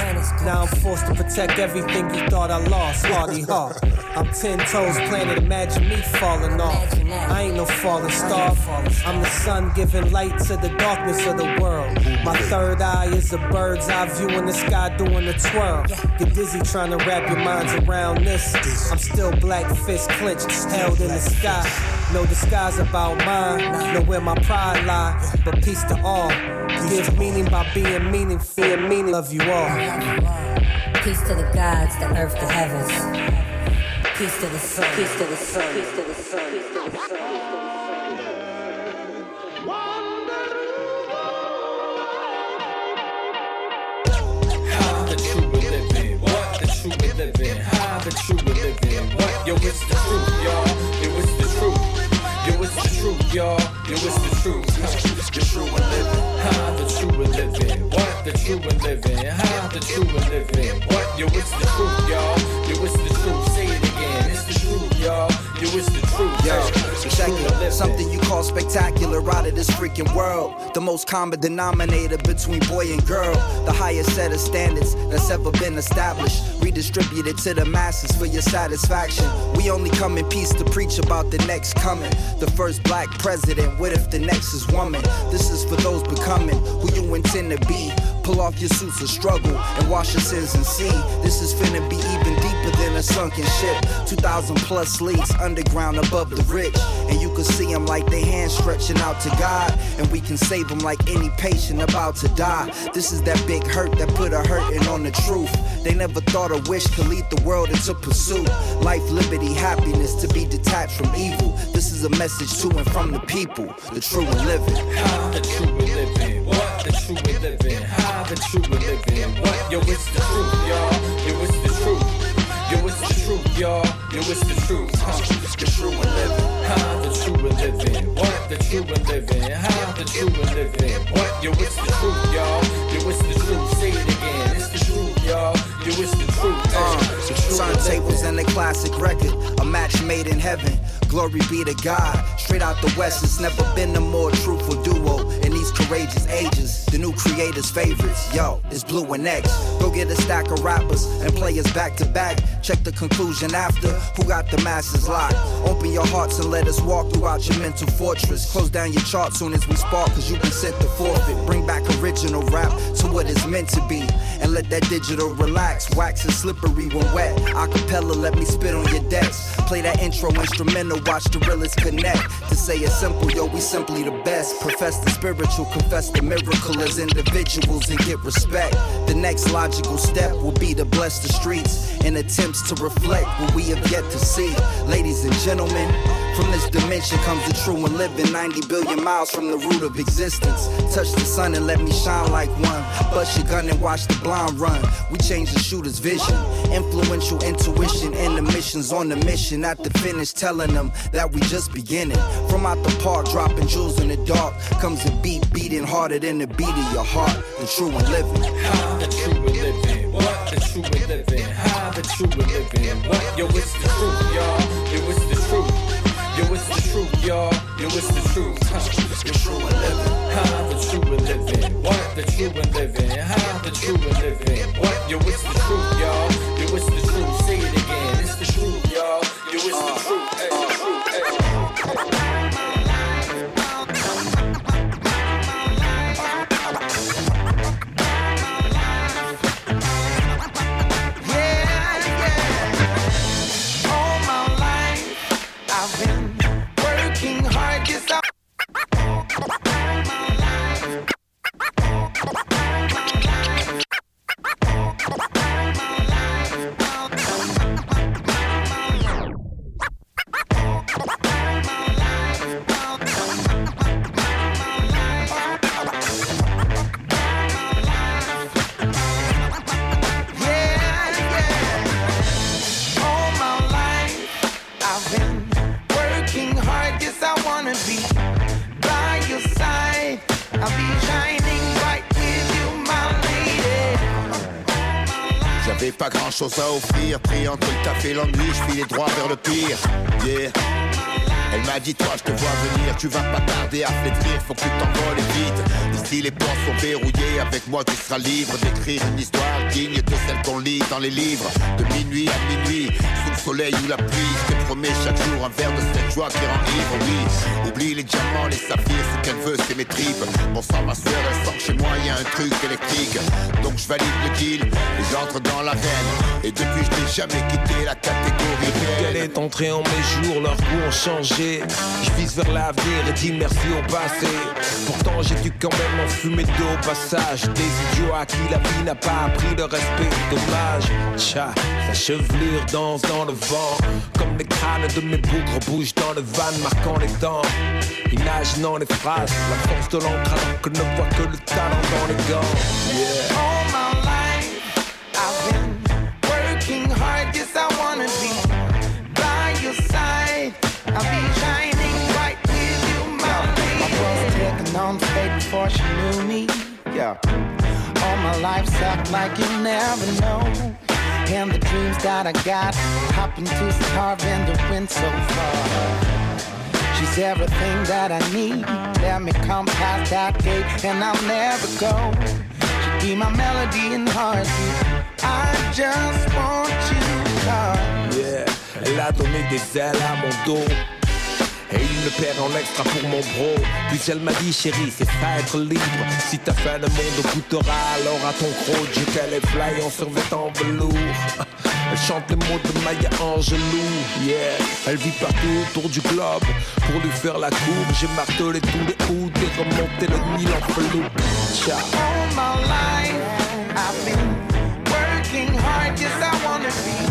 Now I'm forced to protect everything you thought I lost. Hardy heart. I'm ten toes planted. Imagine me falling off. I ain't no falling star. I'm the sun giving light to the darkness of the world. My third eye is a bird's eye view in the sky doing a twirl. Get dizzy trying to wrap your minds around this. I'm still black fist clenched, held in the sky. No disguise about mine, know where my pride lie. But peace to all. Give meaning by being meaning, fear meaning Love you all. Peace to the gods, the earth, the heavens. Peace to the sun. Peace to the sun. Peace to the sun. Peace to the sun. How the true we living? What the true we living? How the true we living? What? Yo, it's the truth, y'all. Yo, truth, y'all. Yo, it's the truth. Huh. The true we living. How the true we living? What? The true we living? How the true we living? What? Yo, it's the truth, y'all. Yo, it's the truth. Say it again. It's the truth, y'all. Yo, it's the truth. Yo, check it. Something you call spectacular out of this freaking world. The most common denominator between boy and girl. The highest set of standards that's ever been established. Redistributed to the masses for your satisfaction. We only come in peace to preach about the next coming. The first black president. What if the next is woman? This is for those becoming who you intend to be. Pull off your suits of struggle and wash your sins and see. This is finna be even deeper than a sunken ship. 2,000 plus leagues underground above the rich. And you can see them like they hands stretching out to God. And we can save them like any patient about to die. This is that big hurt that put a hurting on the truth. They never thought a wish could lead the world into pursuit. Life, liberty, happiness to be detached from evil. This is a message to and from the people, the true and living. The true we living? The true we're living? How the true we're living? What? Yo, it's the truth, y'all. Yo, it's the truth. Yo, it's the truth, y'all. Yo, it's the truth. Huh. The true we're living. How the true we're living? What the true we're living? How the true we're living? What? Yo, it's the truth, y'all. Yo, it's the truth. Say it again. It's the truth, y'all. Yo, it's the truth. Uh, the true turntables and a classic record, a match made in heaven. Glory be to God. Straight out the West, it's never been a more truthful duo in these courageous ages. The new creators' favorites, yo, it's Blu and X. Go get a stack of rappers and players back to back. Check the conclusion after. Who got the masses locked? Open your hearts and let us walk throughout your mental fortress. Close down your chart soon as we spark, cause you can set the forfeit. Bring back original rap to what it's meant to be. And let that digital relax. Wax is slippery when wet. Acapella, let me spit on your decks. Play that intro instrumental, watch the realest connect. To say it simple, yo, we simply the best. Profess the spiritual, confess the miracle as individuals and get respect. The next logical step will be to bless the streets in attempts to reflect what we have yet to see. Ladies and gentlemen, from this dimension comes the true and living 90 billion miles from the root of existence. Touch the sun and let me shine like one. Bust your gun and watch the blind run. We change the shooter's vision. Influential intuition and the missions on the mission. At the finish, telling them that we just beginning. From out the park, dropping jewels in the dark. Comes a beat beating harder than the beat of your heart. The true and living. How the true we living? What the true we living? How the true we living? What? Yo, it's the truth, je te vois venir, tu vas pas tarder à flétrir, faut que tu t'envoles Ici les portes sont verrouillées, avec moi tu seras libre d'écrire une histoire digne de celle qu'on lit dans les livres. De minuit à minuit, sous le soleil ou la pluie, je te promets chaque jour un verre de cette joie qui rend ivre, oui. Oublie les diamants, les saphirs, ce qu'elle veut c'est mes tripes. Bon sang ma soeur, elle sent que chez moi y a un truc électrique. Donc je valide le deal et j'entre dans l'arène. Et depuis je n'ai jamais quitté la catégorie Elle est entrée en mes jours, leurs goûts ont changé. Je vise vers l'avenir et dis merci au passé. Pourtant j'ai dû quand même en fumer deux au passage. Des idiots à qui la vie n'a pas appris le respect. Dommage, tcha, sa chevelure danse dans le vent. Comme les crânes de mes bougres bougent dans le van marquant les temps. Imaginant les phrases, la force de l'encre que ne voit que le talent dans les gants. Knew me. Yeah. All my life sucked like you never know. And the dreams that I got happen to starve in the wind so far. She's everything that I need. Let me come past that gate and I'll never go. She be my melody and heartbeat. I just want you, God. Yeah, a donné des ailes à mon dos. Et me perd en extra pour mon bro Puis elle m'a dit chérie c'est ça être libre. Si ta fin le monde goûtera alors à ton croc qu'elle est fly en survêtant velours. Elle chante les mots de Maya Angelou Yeah. Elle vit partout autour du globe. Pour lui faire la cour J'ai martelé tous les hoods Et remonté le Nil en be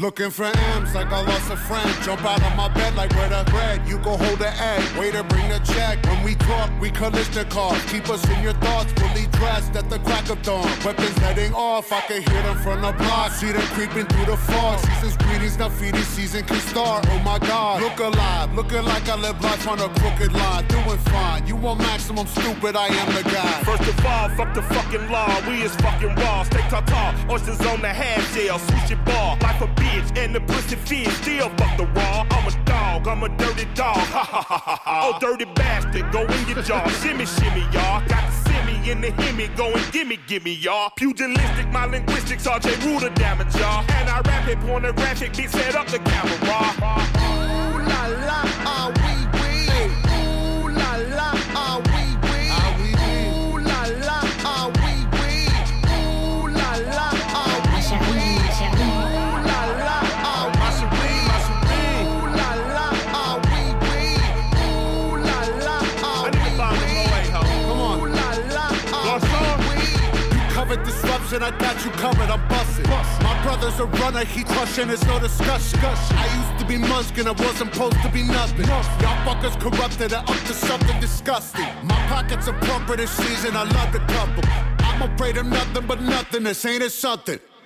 Looking for M's like I lost a friend. Jump out of my bed like where the bread. You go hold the egg. Waiter, bring the check. When we talk, we Kalashnikov. Keep us in your thoughts, dressed at the crack of dawn. Weapons letting off. I can hear them from the block. See them creeping through the fog. Season's greetings, now feeding season can start. Oh my God. Look alive. Looking like I live life on a crooked line. Doing fine. You want maximum stupid, I am the guy. First of all, fuck the fucking law. We is fucking raw. Stay tall, oysters on the half shell. Switch your ball. Like a bitch and the pussy fish. Still fuck the raw. I'm a dog. I'm a dirty dog. Ha ha ha ha ha. Oh, dirty bastard. Go in your jaw. shimmy, shimmy, y'all. Got the simmy in the himmy. Go and gimme, gimme, y'all. Pugilistic, my linguistics. RJ Ruler damage, y'all. And I rap it, pornographic. Beat set up the camera. Ooh la la, disruption, I got you covered, I'm busting. My brother's a runner, he crushing, it's no discussion. I used to be Muskin, I wasn't supposed to be nothing. Y'all fuckers corrupted, I up to something disgusting. My pockets are plumper this season, I love to couple. I'm afraid of nothing but nothing, this ain't it something.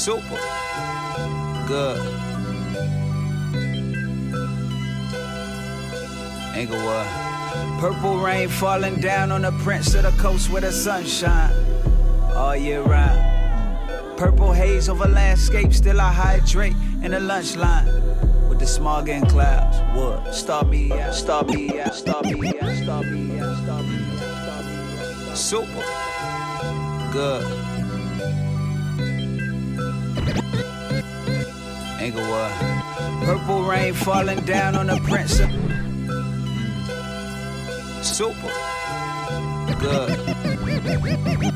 Super. Good. Inglewood. Purple rain falling down on the prince of the coast where the sunshine all oh, year round. Purple haze over landscape, still I hydrate in the lunch line with the smog and clouds. What? Stop me out, stop me out, stop me out, stop me out, stop me out, stop me out. Super. Good. Inglewood. Purple rain falling down on the prince of hmm. Super. Good.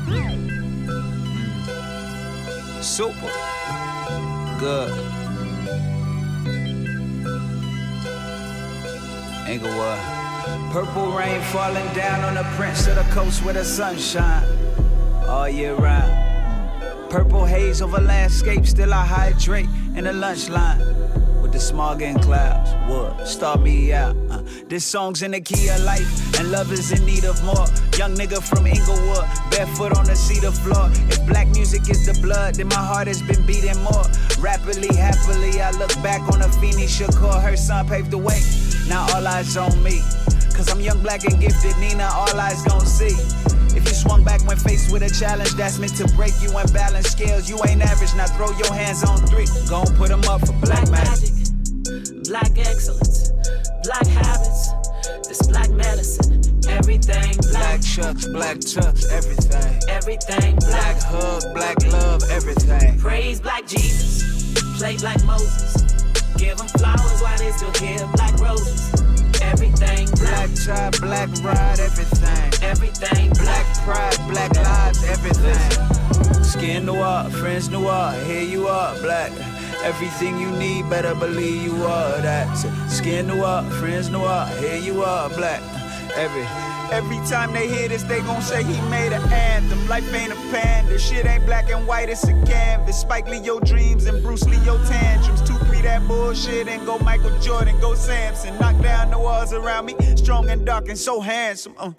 Hmm. Super. Good. Inglewood. Purple rain falling down on the prince of the coast where the sunshine all year round. Purple haze over landscape, still I hydrate in the lunch line with the smog and clouds. What? Start me out. Uh, this song's in the key of life, and love is in need of more. Young nigga from Inglewood, barefoot on the cedar floor. If black music is the blood, then my heart has been beating more. Rapidly, happily, I look back on a Afeni Shakur. Her son paved the way. Now all eyes on me. Cause I'm young, black, and gifted. Nina, all eyes gon' see. If you swung back when faced with a challenge that's meant to break you and balance scales, you ain't average. Now throw your hands on three. Gon' put them up for black, Black magic. Black excellence, black habits, this black medicine, everything Black chucks, black chucks, everything. everything Black hug, black love, everything. Praise black Jesus, play black Moses, give them flowers while they still here, black roses, everything Black tie, black ride, everything. Everything black pride, black lives, everything. Skin noir, friends noir, here you are, black. Everything you need, better believe you are that. Skin noir, friends noir, here you are, black. Every Every time they hear this, they gon' say he made an anthem. Life ain't a panda, shit ain't black and white, it's a canvas. Spike Lee your dreams and Bruce Lee your tantrums. Two three that bullshit and go Michael Jordan, go Samson. Knock down the walls around me, strong and dark and so handsome. Uh.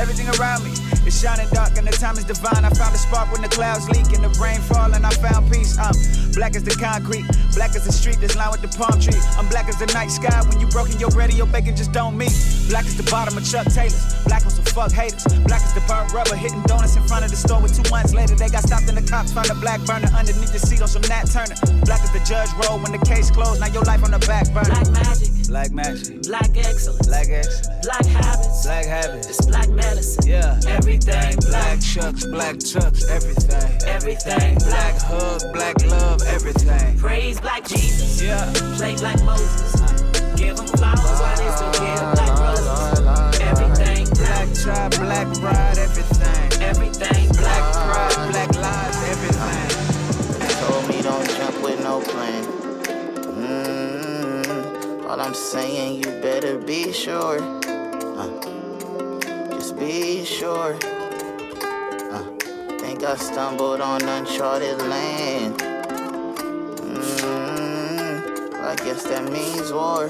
Everything around me is shining dark and the time is divine. I found a spark when the clouds leak and the rain fall and I found peace. I'm black as the concrete, black as the street that's lined with the palm tree. I'm black as the night sky when you broken your bread and your bacon just don't meet. Black as the bottom of Chuck Taylor's, black on some fuck haters. Black as the burnt rubber hitting donuts in front of the store with two months later they got stopped and the cops found a black burner underneath the seat on some Nat Turner. Black as the judge rolled when the case closed, now your life on the back burner. Black magic, Black magic, black excellence, black excellence, black habits, black habits. this black medicine, Yeah. everything Black chucks, black chucks, everything. Everything Black hug, black love, everything. Praise black Jesus, Yeah. play like Moses, give them flowers while they still here, black roses, everything Black tie, black ride, everything. Everything black pride, black lives, everything. Told me don't jump with no plan. Mm, all I'm saying, you better be sure. Just be sure. Uh, think I stumbled on uncharted land. Mm, I guess that means war.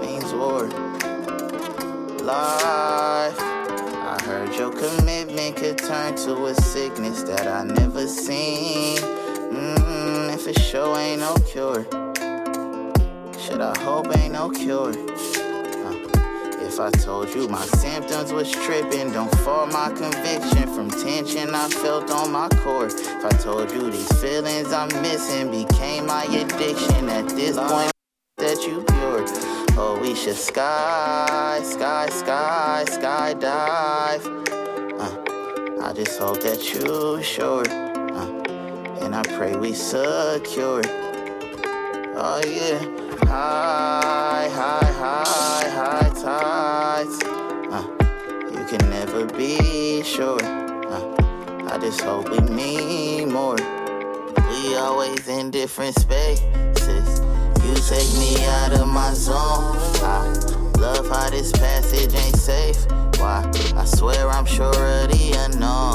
Means war. Life. I heard your commitment could turn to a sickness that I never seen. Mm, if it sure ain't no cure. Shit, I hope ain't no cure. If I told you my symptoms was tripping, don't fall my conviction from tension I felt on my core. If I told you these feelings I'm missing became my addiction at this point that you pure. Oh, we should sky, sky, sky, skydive. Uh, I just hope that you sure. Uh, and I pray we secure. Oh yeah, high, high, high sure. Uh, I just hope we mean more. We always in different spaces. You take me out of my zone. I love how this passage ain't safe. Why? I swear I'm sure of the unknown.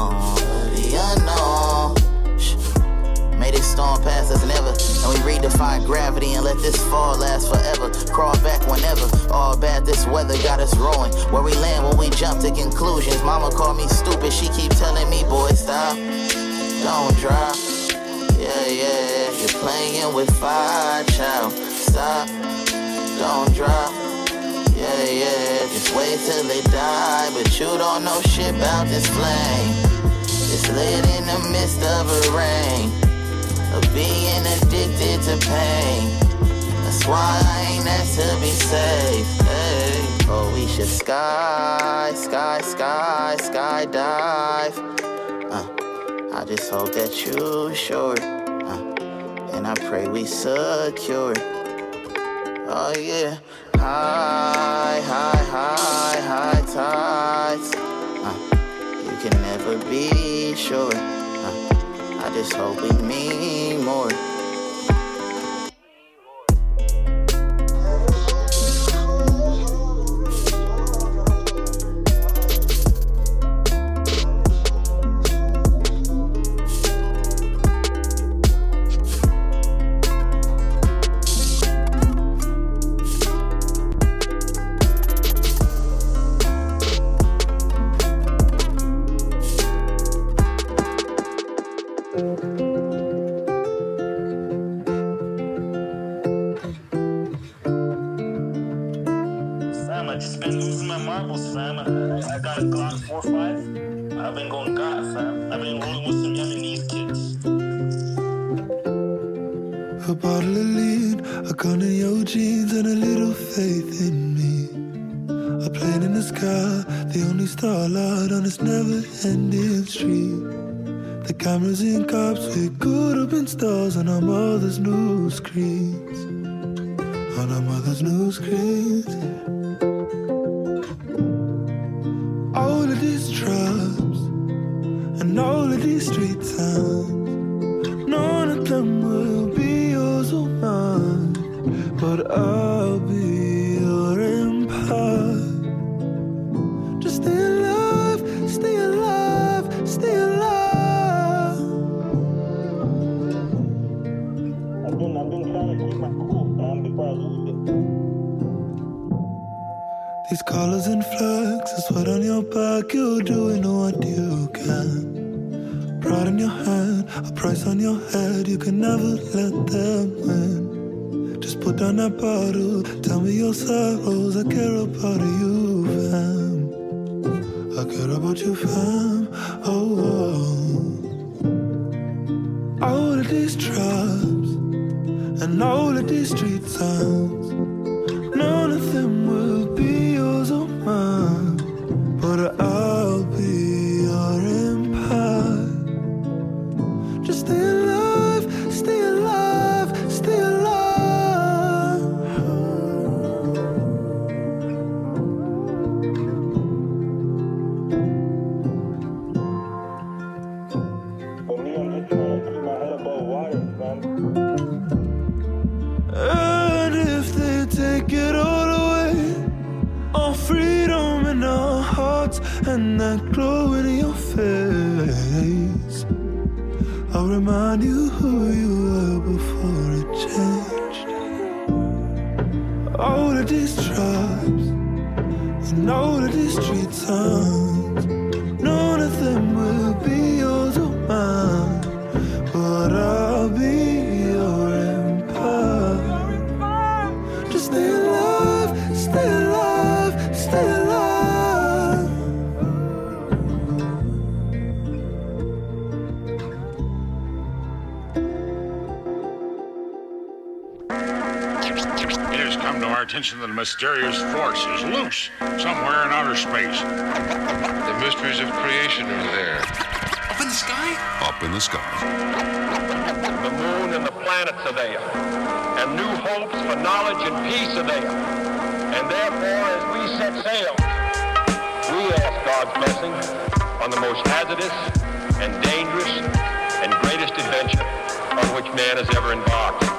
storm past us never. And we redefine gravity and let this fall last forever. Crawl back whenever. All bad, this weather got us rolling. Where we land when we jump to conclusions. Mama called me stupid, she keep telling me, boy, stop. Don't drop. Yeah, yeah, you're playing with fire, child. Stop. Don't drop. Yeah, yeah, just wait till they die. But you don't know shit about this flame. It's lit in the midst of a rain. Being addicted to pain. That's why I ain't that to be safe. Hey. Oh, we should sky, sky, sky, sky dive. Uh, I just hope that you sure. Uh, and I pray we secure. Oh yeah. High, high, high, high tides. Uh, you can never be sure. Just hope we mean more. and that glow in your face. I'll remind you who you were before it changed. All of these tribes and all of these street towns. attention that a mysterious force is loose somewhere in outer space. The mysteries of creation are there. Up in the sky? Up in the sky. The moon and the planets are there. And new hopes for knowledge and peace are there. And therefore, as we set sail, we ask God's blessing on the most hazardous and dangerous and greatest adventure on which man has ever embarked.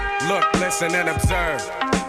Look, listen, and observe.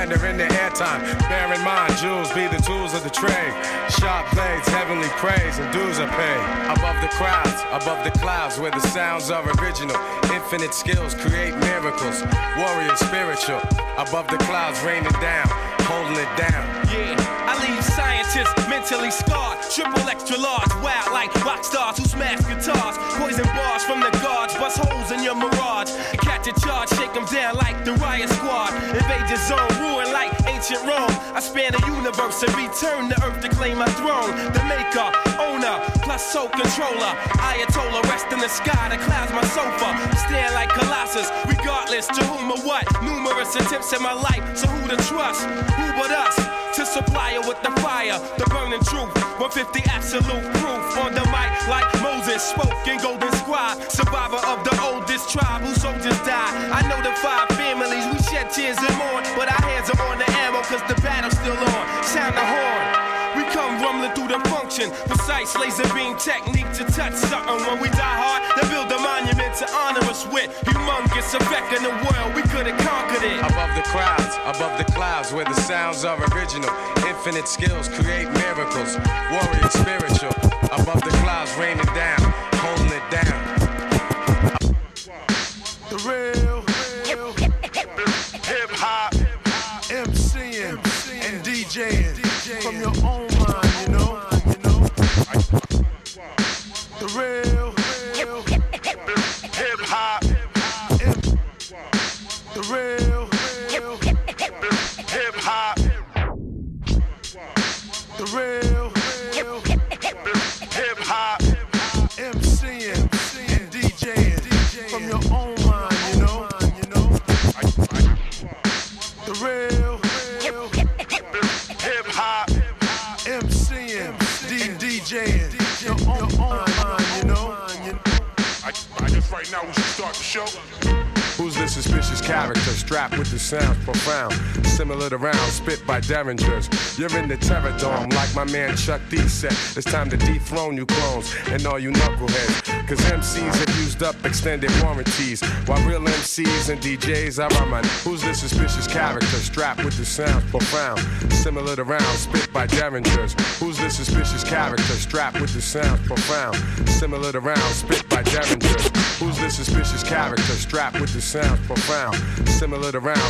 slander in the airtime. Bear in mind, jewels be the tools of the trade. Sharp blades, heavenly praise, and dues are paid. Above the crowds, above the clouds, where the sounds are original. Infinite skills create miracles. Warrior spiritual. Above the clouds, raining down, holding it down. Yeah, I leave scientists mentally scarred. Triple extra large, wild like rock stars who smash guitars. Poison bars from the guards, bust holes in your mirage. Catch a charge, shake them down like the riot squad. Invade your zone, ruin like ancient Rome. I span the universe and return to earth to claim my throne. The maker, owner, plus soul controller. Ayatollah, rest in the sky, the clouds my sofa. Stand like Colossus, regardless to whom or what. Numerous attempts in my life, so who to trust? Who but us? To supply her with the fire, the burning truth. 150 absolute proof on the mic, like Moses spoke in Golden Scribe. Survivor of the oldest tribe whose soldiers died. I know the five families, we shed tears and mourn, Precise laser beam technique to touch something. When we die hard, they build a monument to honor us with. Humongous effect in the world, we could have conquered it. Above the crowds, above the clouds, where the sounds are original. Infinite skills create miracles. Warrior spiritual. Above the clouds, raining down, holding it down. The real, sounds profound? Similar to rounds spit by derringers. You're in the terror dome like my man Chuck D said. It's time to dethrone you clones and all you knuckleheads. Cause MCs have used up extended warranties. While real MCs and DJs are on my. Who's this suspicious character strapped with the sounds profound? Similar to rounds spit by derringers. Who's this suspicious character strapped with the sounds profound? Similar to rounds spit by derringers. Who's this suspicious character strapped with the sounds profound? Similar to rounds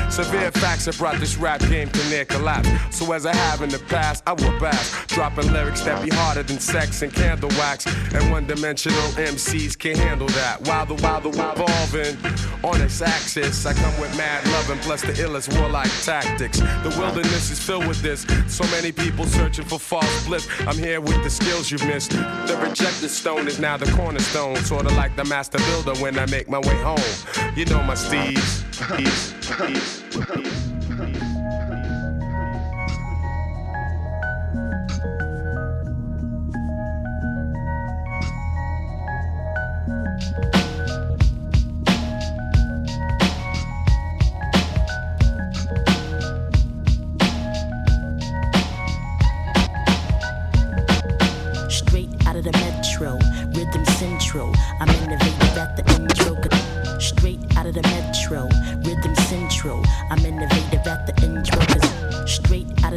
Severe facts have brought this rap game to near collapse. So as I have in the past, I will pass. Dropping lyrics that be harder than sex and candle wax. And one dimensional MCs can't handle that. While the while the evolving on its axis, I come with mad love and plus the illest warlike tactics. The wilderness is filled with this. So many people searching for false bliss. I'm here with the skills you've missed. The rejected stone is now the cornerstone. Sorta like the master builder when I make my way home. You know my steeds. Peace.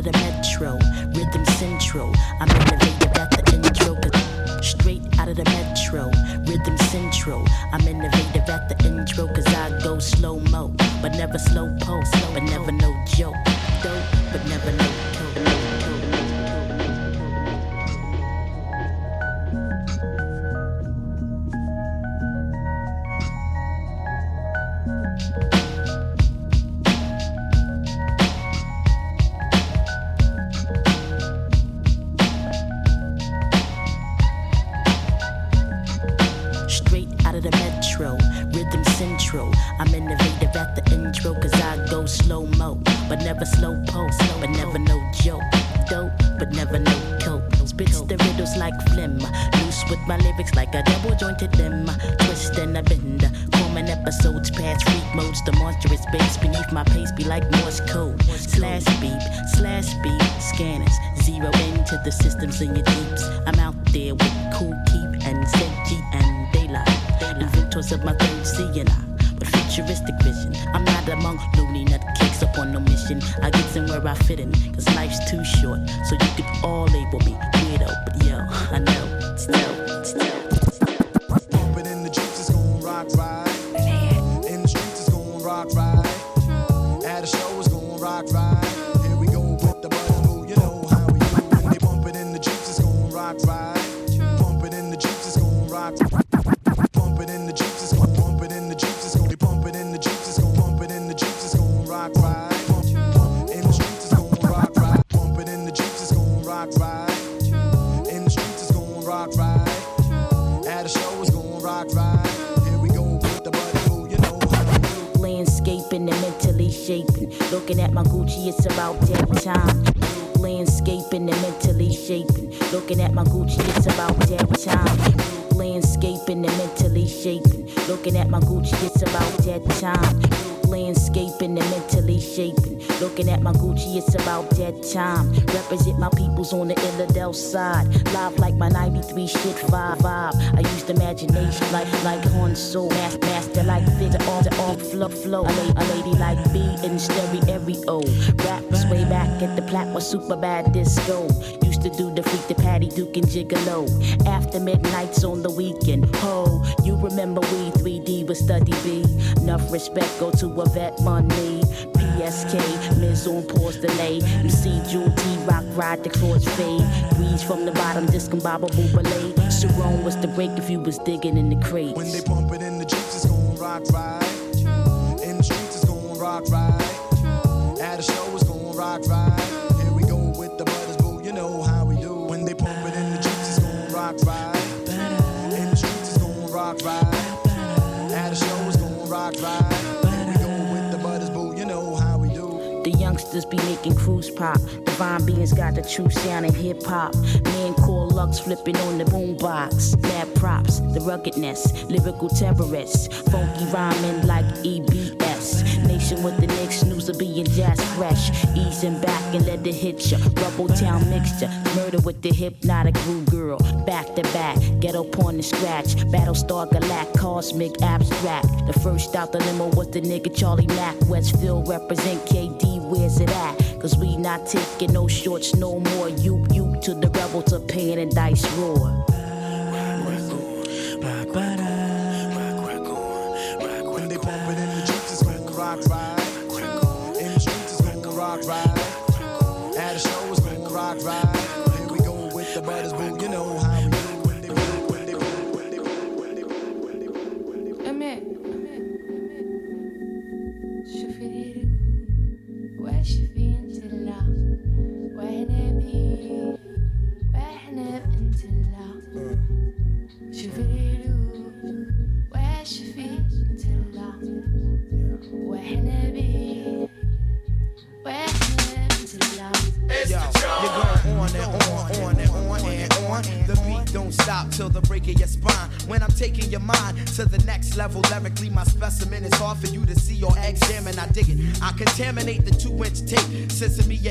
The metro, rhythm central. I'm innovative at the intro, straight out of the metro, rhythm central. I'm innovative at the intro, cause I go slow mo, but never slow pulse, but never no joke. Dope, but never no never slow pulse, but never no joke. Dope, but never no coke. Spits the riddles like phlegm, loose with my lyrics like a double jointed limb. Twist and a bend, common episodes past freak modes. The monstrous bass beneath my pace be like Morse code. Slash beep, slash beep, scanners. Zero into the systems in your deeps. I'm out there with Kool Keith and Senji and daylight. Inventors of my third. But futuristic vision. I'm not among loony nut kicks up on no mission. I get in where I fit in, cause life's too short. So you could all label me weirdo. But yo, I know, still, still. Bumping in the jeeps, it's gon' rock right. Looking at my Gucci, it's about that time. Landscaping and mentally shaping. Looking at my Gucci, it's about that time. Landscaping and mentally shaping. Looking at my Gucci, it's about that time. Landscaping and mentally shaping. Looking at my Gucci, it's about that time. Represent my peoples on the Illadel side. Live like my 93 shit vibe. vibe. I used imagination like like horn soul. Mas- Master like Victor off the off flow flow. A, la- a lady like B in stereo. Raps way back at the plat was super bad disco. Used to do the freak the Patty Duke and Gigolo. After midnights on the weekend. Ho, you remember we 3D was study B. Enough respect go to a vet money. PSK, Miz on pause delay. MC Jewel T Rock ride the chords fade. Breeze from the bottom, discombobable belay. Sharon was the break if you was digging in the crates. When they bumping in the jeeps, it's gon' rock right. In the streets, it's gon' rock right. At a show, it's gon' rock right. Here Youngsters be making cruise pop. Divine beings got the true sound in hip hop. Man called Lux flipping on the boombox. Mad props, the ruggedness, lyrical terrorists. Funky rhyming like EBS. Nation with the Knicks, snooze of being jazz fresh. Easing back and let the hit ya. Rubble town mixture, murder with the hypnotic groove girl. Back to back, ghetto porn and scratch. Battlestar Galact, cosmic abstract. The first out the limo was the nigga Charlie Mack. Westfield represent KD, where's it at? Cause we not taking no shorts no more. You, you to the rebel to pain and dice roar. When they bumping in the jeeps, it's gon' rock right. In the streets, it's gon' rock right. On and on, on and on and on. The beat don't stop till the break of your spine. When I'm taking your mind to the next level, lyrically, my specimen is hard for you to see or examine. I dig it. I contaminate the two inch tape.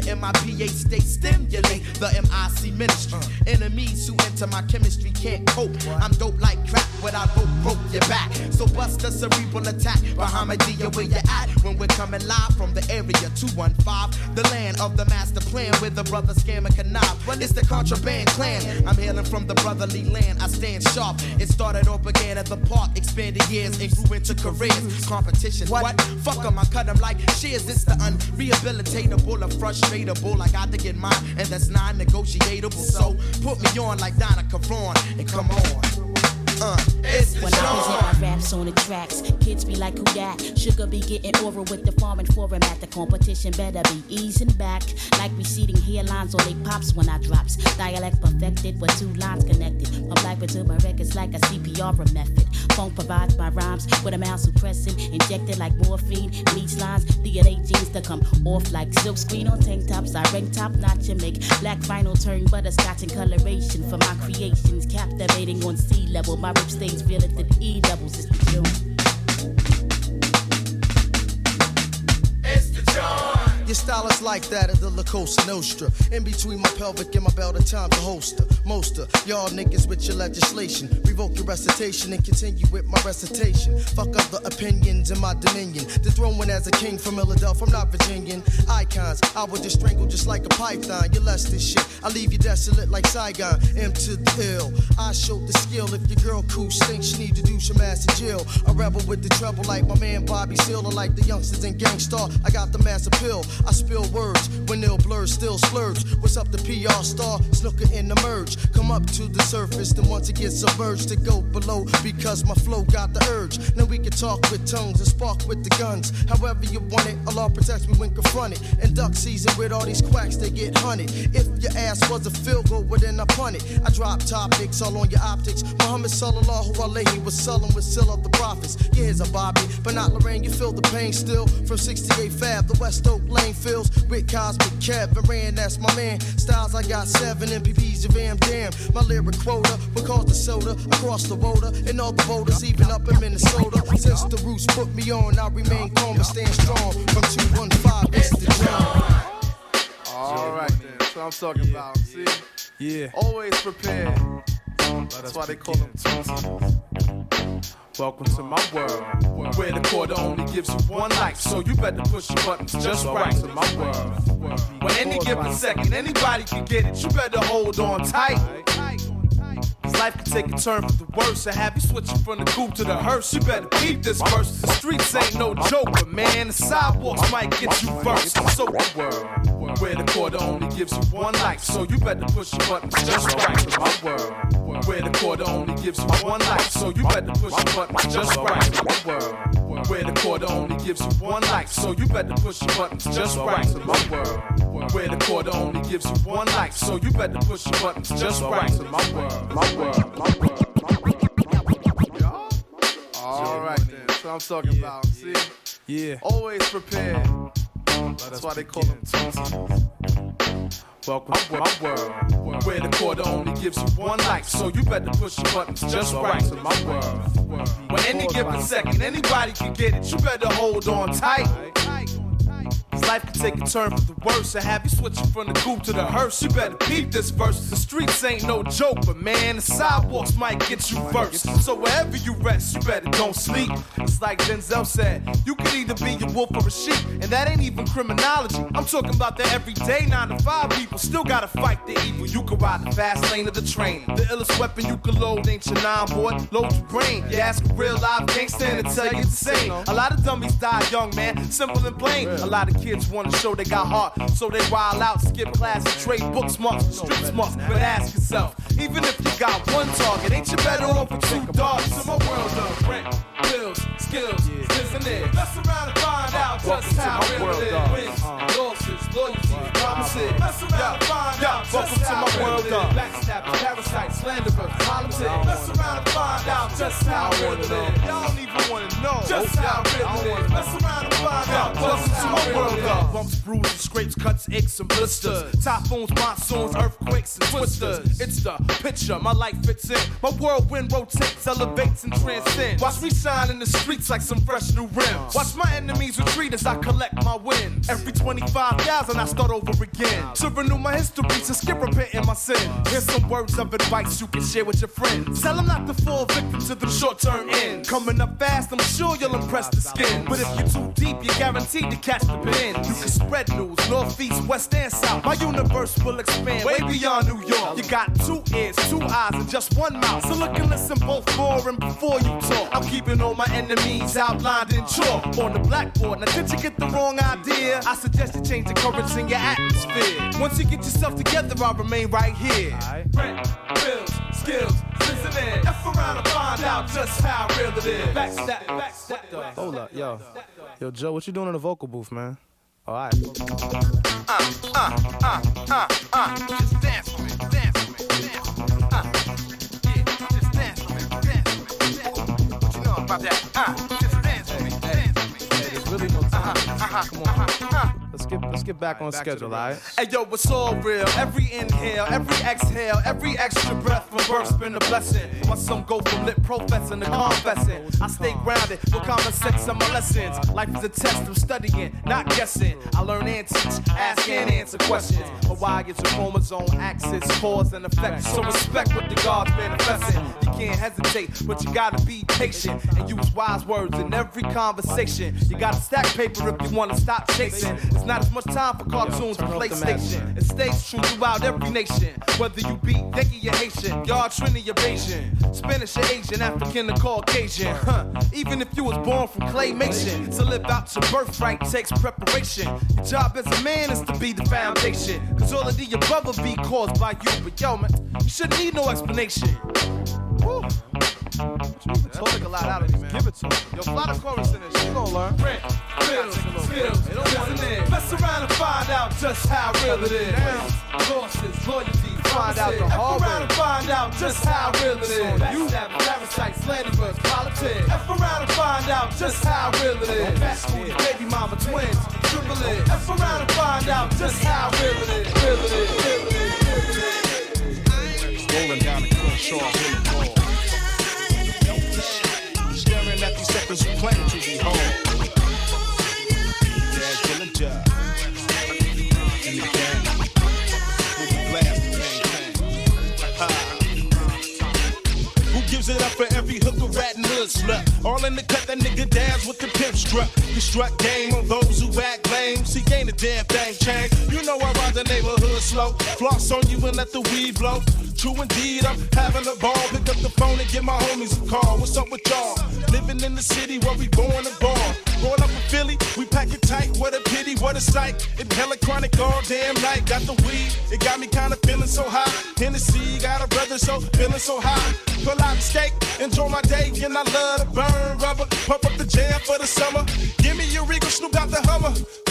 In my pH state, stimulate the MIC ministry. Uh. Enemies who enter my chemistry can't cope. I'm dope like crap what I wrote, broke your back. So bust a cerebral attack. Bahamadia, where you at? When we're coming live from the area 215, the land of the master plan where the brother scam and connive. Well, it's the contraband clan. I'm hailing from the brotherly land. I stand sharp. It started or began at the park, expanded years and grew into careers. Competition, what? fuck Fuck 'em, I cut cut 'em like shears. It's the unrehabilitatable, or frustratable. I got to get mine, and that's non negotiable. So put me on like Donna Karan and come on. Uh, it's When I present my raps on the tracks, kids be like, who that? Sugar be getting over with the foreign format. The competition better be easing back. Like receding hairlines on they pops when I drops. Dialect perfected with two lines connected. From black to my records like a CPR method. Funk provides my rhymes with a mouth suppressing. Injected like morphine. Meets lines, DNA jeans to come off like silk screen on tank tops. I rank top notch and make black vinyl turn butterscotch and coloration for my creations. Captivating on sea level. My rip stays feel it the E doubles. It's the June. Your style is like that of the La Cosa Nostra. In between my pelvic and my belt, a time to holster. Moster, y'all niggas with your legislation. Revoke your recitation and continue with my recitation. Fuck up the opinions in my dominion. The throne went as a king from Philadelphia, I'm not Virginian. Icons, I would just strangle just like a python. You less this shit. I leave you desolate like Saigon. M to the ill. I showed the skill. If your girl cool stinks, she need to do some ass in jail. A rebel with the trouble like my man Bobby Seale, like the youngsters in Gang Starr. I got the mass appeal. I spill words when they'll blur, still slurs. What's up, the PR star? Snooker in the merge. Come up to the surface, then once it gets submerged, to go below because my flow got the urge. Now we can talk with tongues and spark with the guns. However you want it, Allah protects me when confronted. In duck season with all these quacks, they get hunted. If your ass was a field goal, well then I punt it. I drop topics all on your optics. Muhammad sallallahu alaihi wa sallam with seal of the prophets. Yeah, here's a Bobby, but not Lorraine. You feel the pain still from 68 Fab, the West Oak Lane fills with Cosmic Kev. Ran, that's my man. Styles, I got seven MPPs of Am Damn. My lyric quota will cause the soda across the water and all the voters, even up in Minnesota. Since the roots put me on, I remain calm and stand strong. From 215, it's the drum. All right, then. That's what I'm talking about. See? Yeah. Always prepared. That's why they call them TTs. Welcome to my world, where the quarter only gives you one life, so you better push your buttons just right to my world. When any given second, anybody can get it, you better hold on tight. Cause life can take a turn for the worse. I have you switching from the coupe to the hearse. You better keep this verse. The streets ain't no joke, but man, the sidewalks might get you first. So the world, where the quarter only gives you one life, so you better push your buttons just right my world. Where the quarter only gives you one life, so you better push your buttons just right my world. Where the quarter only gives you one life, so you better push your buttons just right my world. Where the quarter only gives you one life, so you better push your buttons just right my world. My world, my world. All right, then. What I'm talking about. See? Yeah. Always prepared. That's why they call them TTs. Welcome to my world, where the quarter only gives you one life, so you better push your buttons just right to my world. When any given second, anybody can get it, you better hold on tight. Life can take a turn for the worse. I have you switching from the coupe to the hearse. You better peep this verse. The streets ain't no joke, but man, the sidewalks might get you first. So wherever you rest, you better don't sleep. It's like Denzel said, you can either be a wolf or a sheep, and that ain't even criminology. I'm talking about the everyday nine to five people still gotta fight the evil. You can ride the fast lane of the train. The illest weapon you can load ain't your nine boy, load your brain. You ask a real live gangster and tell you the same. A lot of dummies die young, man, simple and plain. A lot of kids wanna show they got heart, so they wild out, skip class, and trade book smarts for street smarts. But ask yourself, even if you got one target, ain't you better off with two dogs? In my world of rent, bills, skills, and that. Mess around and find out just how real it is. Wins, losses, loyalty, promises. Mess around and find out just how real it is. Backstabbers, parasites, slanderers, politics. Mess around and find out just how real it is. Y'all don't even wanna know just how real it is. Mess around and find out just how real it is. Bumps, bruises, scrapes, cuts, aches, and blisters. Typhoons, monsoons, uh-huh. earthquakes, and twisters. It's the picture my life fits in. My whirlwind rotates, elevates, and uh-huh. transcends. Watch me shine in the streets like some fresh new rims. Uh-huh. Watch my enemies retreat as I collect my wins. Every 25,000, I start over again. To renew my history, to skip repenting my sin. Here's some words of advice you can share with your friends. Tell them not to fall victim to the short term ends. Coming up fast, I'm sure you'll impress the skin. But if you're too deep, you're guaranteed to catch the pin. You can spread news, north, east, west, and south. My universe will expand way beyond New York. You got two ears, two eyes, and just one mouth. So look and listen both for and before you talk. I'm keeping all my enemies outlined in chalk on the blackboard. Now, did you get the wrong idea? I suggest you change the currents in your atmosphere. Once you get yourself together, I'll remain right here. Rent, bills, skills, listening. F around and find out just how real it is. Backstep, backstep. Hold up, yo. Yo, Joe, what you doing in the vocal booth, man? All right. Uh, uh, uh, uh, uh. Just dance with me, dance with me, dance with me. Uh, yeah, just dance with me, dance me, dance with me. What you know about that? Uh, just dance with me, dance with me, dance There's really no time. uh-huh, Come on. Let's get let's get back on schedule, all right? Hey yo, it's all real. Every inhale, every exhale, every extra breath from birth's been a blessing. My some go from lit professing to confessing. I stay grounded with common sense and my lessons. Life is a test of studying, not guessing. I learn teach, ask and answer questions. But why get your chromosome axis, cause and effect? So respect what the God's manifesting. You can't hesitate, but you gotta be patient and use wise words in every conversation. You gotta stack paper if you wanna stop chasing. It's not as much time for cartoons and PlayStation. It stays true throughout every nation. Whether you be Yankee or Haitian, y'all Trini or Bayesian, Spanish or Asian, African or Caucasian. Huh. Even if you was born from claymation, to live out your birthright takes preparation. Your job as a man is to be the foundation. Cause all of the above will be caused by you. But yo, man, you shouldn't need no explanation. Woo. Talk a lot out of me, man. Give it to me. Yo, fly the chorus in this. You gonna learn. Rent, bills, skills, listening. Mess around and find out just how real it is. Losses, loyalty, find out the hard way. around and find out just how real it is. You have parasites, slanderers, politics. F around and find out just how real it is. Fast food, baby mama, twins, triple it. F around and find out just how real it is. Real it is, real it is, real it is. Rolling down the Crenshaw Boulevard. Staring these suckers who to be. Who gives it up for every hooker, rat, and hood slut? All in the cut, that nigga dance with the pimp strut. You strut game on those who act lame. See, ain't a damn thing change. You know I ride the neighborhood slow. Floss on you and let the weed blow. True indeed, I'm having a ball. Pick up the phone and give my homies a call. What's up with y'all? Living in the city where we born and born. Growing up in Philly, we pack it tight. What a pity, what a sight. Inhaling chronic all damn night. Got the weed, it got me kinda feeling so high. Hennessy, got a brother so feeling so high. Pull out the skate, enjoy my day, and I love to burn rubber. Pump up the jam for the summer. Give me your Regal, Snoop out the Hummer.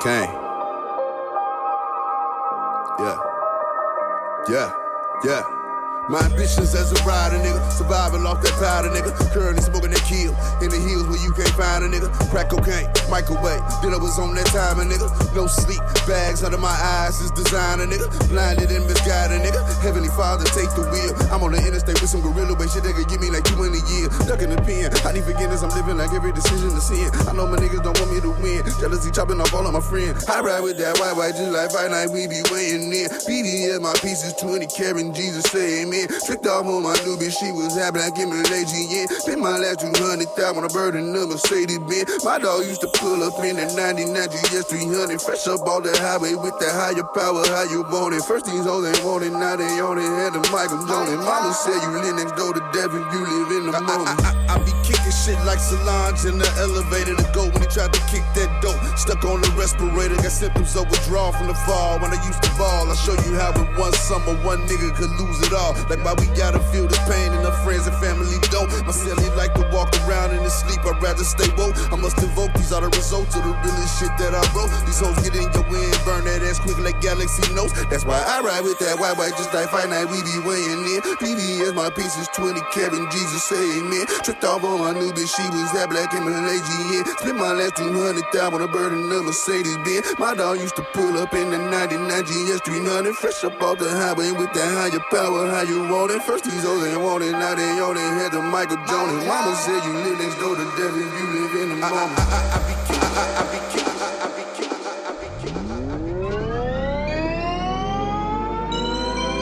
Kane. Yeah. Yeah. Yeah. My ambitions as a rider, nigga. Surviving off that powder, nigga. Currently smoking that kill. In the hills where you can't find a nigga. Crack cocaine, microwave. Then I was on that timer, nigga. No sleep. Bags under my eyes is designer, nigga. Blinded and misguided, nigga. Heavenly Father, take the wheel. I'm on the interstate with some gorilla way shit that could give me like 20 years. Duck in the pen. I need forgiveness. I'm living like every decision to sin. I know my niggas don't want me to win. Jealousy chopping off all of my friends. I ride with that white white just like fight night. We be weighing in. BD my pieces 20 carrying Jesus say amen. Tricked off on my new bitch. She was half black in Malaysian. Spent my last 200 on a bird in the Mercedes Benz. My dog used to pull up in the 99 GS 300. Fresh up all the highway with that higher power. How you born it? First these hoes ain't wanted. Now they on it. Had the Michael Jordan. Mama said you live next door to death if you live in the moment. I, I, I be kicking Shit like Solange in the elevator to go when he tried to kick that dope. Stuck on the respirator, got symptoms of withdrawal from the fall. When I used to ball, I show you how in one summer one nigga could lose it all. Like why we gotta feel this pain and our friends and family don't. My celly like to walk around in his sleep, I'd rather stay woke. I must invoke these are the results of the realest shit that I wrote. These hoes get in your wind, burn that ass quick like Galaxy notes. That's why I ride with that white white just like fight night. We be weighing in. BBS my pieces 20 Kevin Jesus say amen. Tricked off on my new bitch, she was that black in Malaysia. Spent my last 200 on a bird in a Mercedes Benz. My dog used to pull up in the 99 GS 300, fresh up off the highway with that higher power. How you want it? First these hoes ain't want it, now they on it. Had the Michael Jonas. Ah. Mama said you live next door to Devin, you live in the ah, ah, moment. I, I, I, I be kidding, I, I be kidding.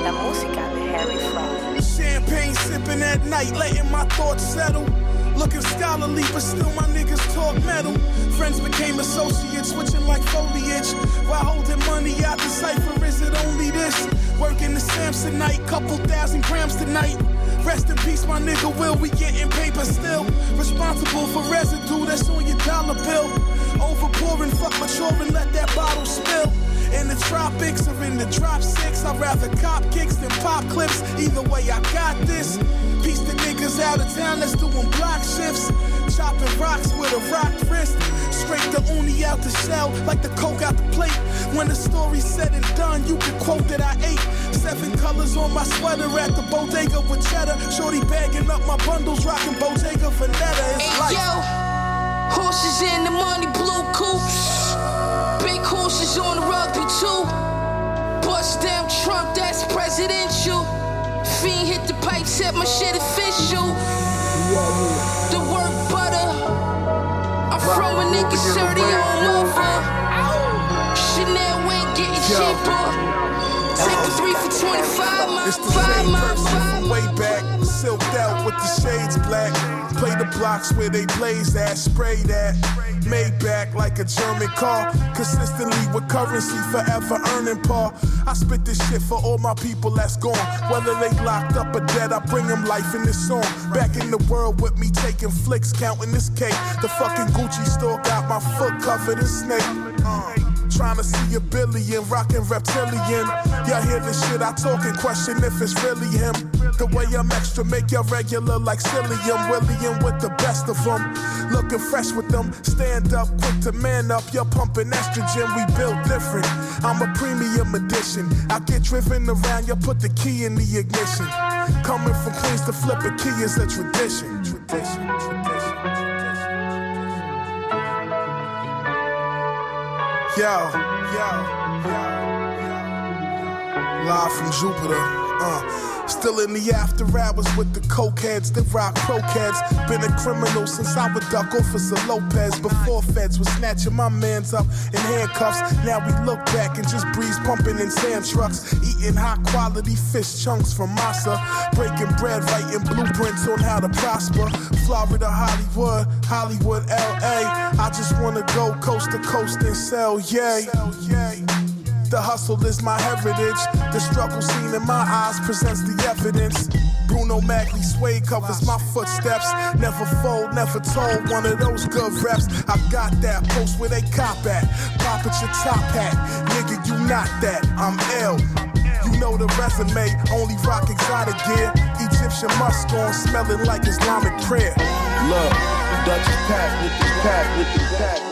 La música de Harry Fraud. Champagne sipping at night, letting my thoughts settle. Looking scholarly, but still my niggas talk metal. Friends became associates, switching like foliage. While holding money out the cipher, is it only this? Working the Samsonite, couple thousand grams tonight. Rest in peace, my nigga Will. We getting paper still. Responsible for residue that's on your dollar bill. Overpouring, fuck maturing, let that bottle spill. In the tropics or in the drop six, I'd rather cop kicks than pop clips. Either way, I got this. Piece the niggas out of town that's doing block shifts. Chopping rocks with a rock wrist. Scrape the uni out the shell like the coke out the plate. When the story's said and done, you can quote that I ate. Seven colors on my sweater at the bodega with cheddar. Shorty bagging up my bundles, rocking Bottega Veneta. It's Hey, life. yo, horses in the money, blue coops. Big horses on the rugby too. Bust down Trump, that's presidential. Fiend hit the pipe, my shit official. The work butter. I'm from a nigga 30 on over. Chanel ain't getting cheaper. Take a three for 25 miles. Five person way back, silked out with the shades black. Play the blocks where they blaze at, spray that. Made back like a German car, consistently with currency, forever earning par. I spit this shit for all my people that's gone. Whether they locked up or dead, I bring them life in this song. Back in the world with me taking flicks, counting this cake. The fucking Gucci store got my foot covered in snake. Uh. Trying to see a billion, rockin' reptilian. Y'all hear the shit I talk and question if it's really him. The way I'm extra, make y'all regular like Cillian. William with the best of them. Looking fresh with them. Stand up, quick to man up. You're pumping estrogen, we built different. I'm a premium edition. I get driven around, you put the key in the ignition. Coming from Queens to flip a key is a tradition. Tradition, tradition. Yo, yo, yo, Live from Jupiter, uh. Still in the after hours with the cokeheads, the rock croquettes. Been a criminal since I would duck Officer Lopez. Before feds was snatching my mans up in handcuffs. Now we look back and just breeze pumping in sand trucks. Eating high quality fish chunks from Masa. Breaking bread, writing blueprints on how to prosper. Florida, Hollywood, Hollywood, LA. I just wanna go coast to coast and sell, yay. The hustle is my heritage. The struggle seen in my eyes presents the evidence. Bruno Magli suede covers my footsteps. Never fold, never told. One of those good reps. I got that post where they cop at. Pop at your top hat. Nigga, you not that. I'm L. You know the resume, only rock exotic gear. Egyptian musk on, smelling like Islamic prayer. Look, Dutch is packed with pack, with pack.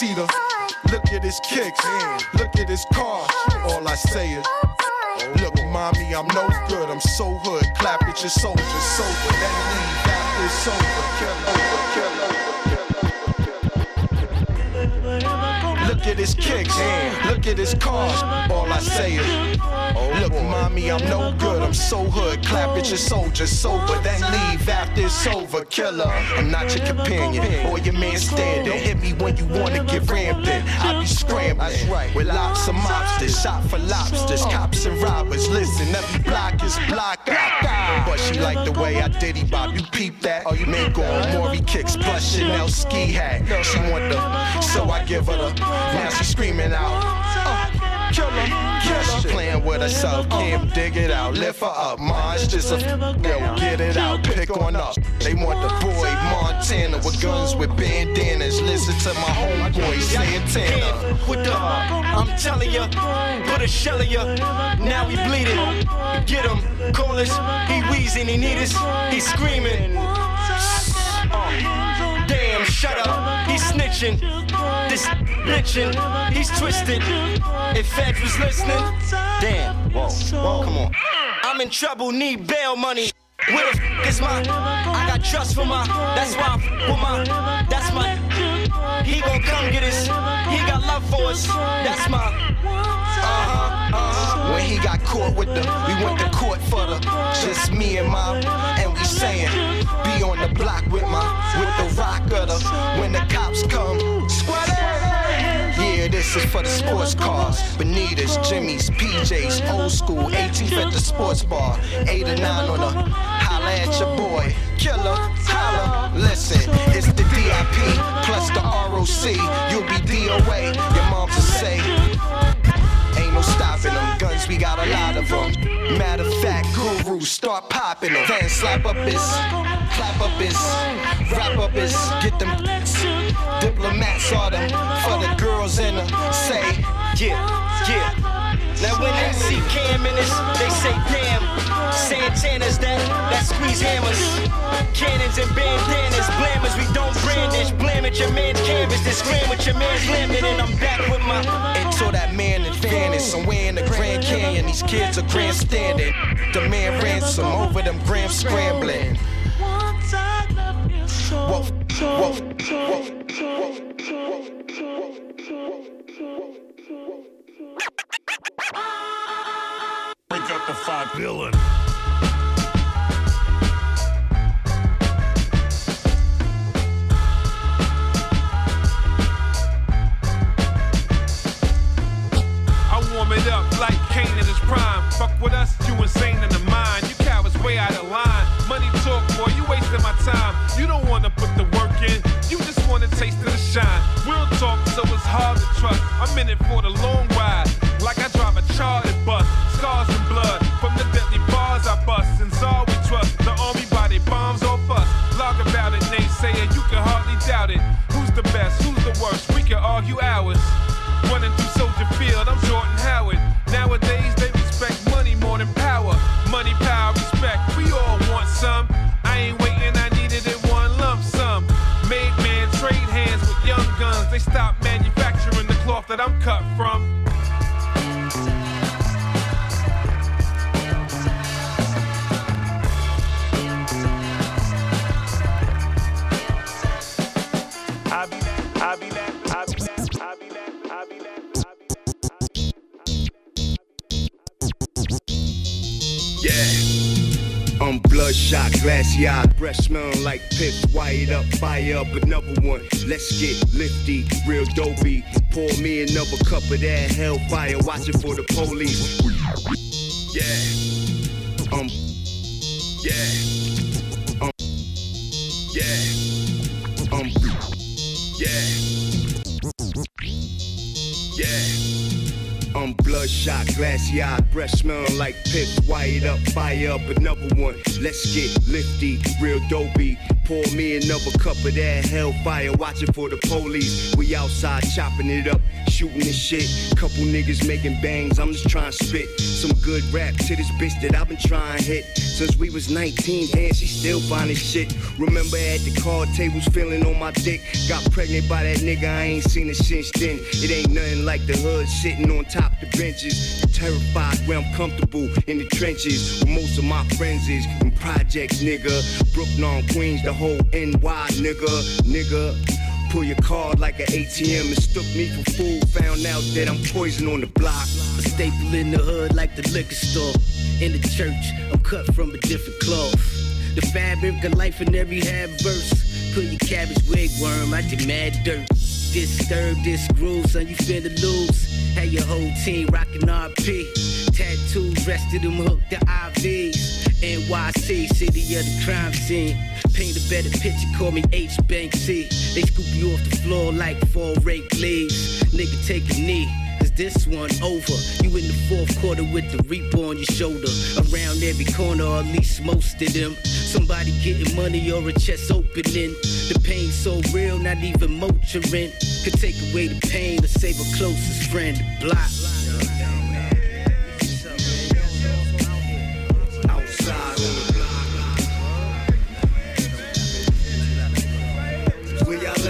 The. Look at his kicks, look at his car. All I say is, Look, mommy, I'm no good. I'm so hood. Clap at your soldiers, sober. Then leave after it's over. Killer, killer. Look at his kicks, look at his cars. All I say is, Look, mommy, I'm no good. I'm so hood. Clap at your soldiers, sober. Then leave after it's over. Killer, I'm not your companion or your man stand. Don't hit me when you wanna get rammed in. I be scrambling with lots of mobsters, shot for lobsters, cops and robbers. Listen, every block is block out. She like the way I diddy bop. You peep that? Oh, you man going Mauri kicks, plus Chanel ski hat. She want the so I give her the. Now she screaming out. Uh, kill her, kill her. Playing with herself, can't dig it out. Lift her up, monsters it's just a yo, get it out, pick on up. They want the boy Montana with guns with bandanas. Listen to my homeboy Santana. With the, I'm telling ya, put a shell in ya. Now he bleeding. Get him, call us. He wheezing, he need us. He screaming. Uh, shut up. He's snitching. This bitching. He's twisted. If Fed was listening, damn. Whoa, whoa, come on. I'm in trouble, need bail money. Where the f is my? I got trust for my. That's why I'm f- with my. That's my. He gon' come get us. He got love for us. That's my. Uh-huh, uh-huh. When he got caught with the, we went to court for the, just me and my, and we saying, be on the block with my, with the rock of the, when the cops come, squad yeah, this is for the sports cars. Bonitas, Jimmy's, PJs, old school, 18th at the sports bar. 8 or 9 on the holla at your boy. Killer, holla, listen, it's the DIP plus the ROC. You'll be DOA, your mom's will say. No stopping them. Guns, we got a lot of them. Matter of fact, guru, start popping them. Then slap up his, clap up his, wrap up his, get them diplomats all them for the girls in the say, yeah, yeah. Now when they see Cam in this, they say damn. Santana's that, that squeeze hammers. Cannons and bandanas, blammers, we don't brandish. Blam at your man's canvas, then scram with your man's lambing, and I'm back with my. So that man advantage somewhere in the Grand Canyon. These kids are grandstanding. The man ransom over them gram scrambling. Once I love you so, Whoa, whoa, whoa. Wake up the five villain. It up like Kane in his prime. Fuck with us, you insane in the mind. You cowards way out of line. Money talk, boy, you wasting my time. You don't wanna put the work in, you just wanna taste of the shine. Real talk, so it's hard to trust. I'm in it for the long ride, like I drive a chartered bus. Scars and blood from the deadly bars I bust. And all we trust, the army body bombs off us. Log about it, naysayer, you can hardly doubt it. Who's the best? Who's the worst? We can argue hours. Running through Soldier Field, I'm Jordan Yeah. I'm bloodshot, glassy eyed, breath smelling like pips, wired up, fire up another one. Let's get lifty, real dopey. Pour me another cup of that hellfire, watching for the police. Yeah. Bloodshot, glassy eyed, breath smelling like pips, wired up, fire up another one. Let's get lifty, real dopey. Pour me another cup of that hellfire, watching for the police. We outside chopping it up, shooting this shit. Couple niggas making bangs, I'm just trying to spit some good rap to this bitch that I've been trying to hit. Since we was 19, and she still finding shit. Remember at the card tables, feeling on my dick. Got pregnant by that nigga, I ain't seen her since then. It ain't nothing like the hood sitting on top the benches. Terrified where I'm comfortable in the trenches. Where most of my friends is in projects, nigga. Brooklyn, on Queens, the whole NY, nigga. Nigga. Pull your card like an ATM and stuck me for food. Found out that I'm poison on the block. A staple in the hood like the liquor store. In the church, I'm cut from a different cloth. The fabric of life in every half verse. Put your cabbage wig worm, I demand dirt. Disturb this groove, son, you finna lose. Had your whole team rocking RP. Tattoos rested them hooked to IVs. NYC, city of the crime scene. Paint a better picture, call me H Banksy. They scoop you off the floor like four rake leaves. Nigga, take a knee. Cause this one over. You in the fourth quarter with the reaper on your shoulder. Around every corner, or at least most of them. Somebody getting money or a chest opening. The pain so real, not even Motrin could take away the pain or save a closest friend. Block. Outside on the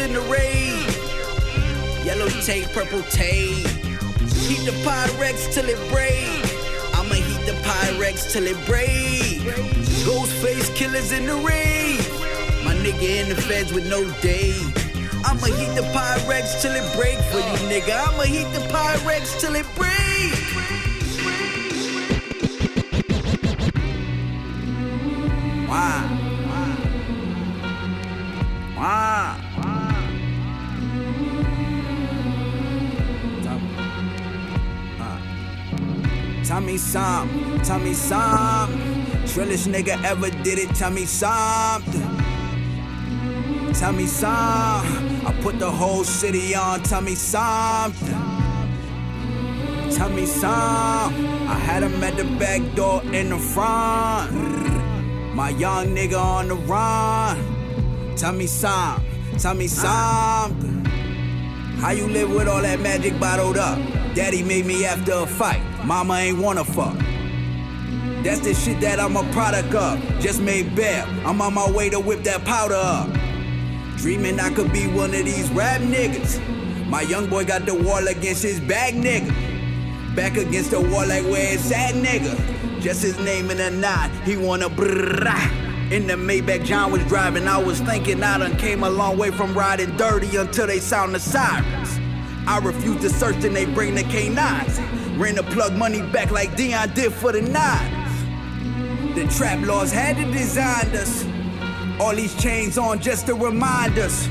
in the raid. Yellow tape, purple tape. Heat the Pyrex till it break. I'ma heat the Pyrex till it break. Ghostface killers in the raid. My nigga in the feds with no day. I'ma heat the Pyrex till it break for you, nigga. I'ma heat the Pyrex till it break. Wow. Wow. Tell me some, tell me some. Trillest nigga ever did it, tell me something. Tell me some. I put the whole city on, tell me something. Tell me some. I had him at the back door in the front. My young nigga on the run. Tell me some, tell me something. How you live with all that magic bottled up? Daddy made me after a fight. Mama ain't wanna fuck. That's the shit that I'm a product of. Just made bail. I'm on my way to whip that powder up. Dreaming I could be one of these rap niggas. My young boy got the wall against his back, nigga. Back against the wall like where it's at, nigga. Just his name in a knot. He wanna brrrah. In the Maybach John was driving, I was thinking I done came a long way from riding dirty until they sound the sirens. I refuse to search, and they bring the K9s. Ran the plug money back like Deion did for the nines. The trap laws had to design us. All these chains on just to remind us.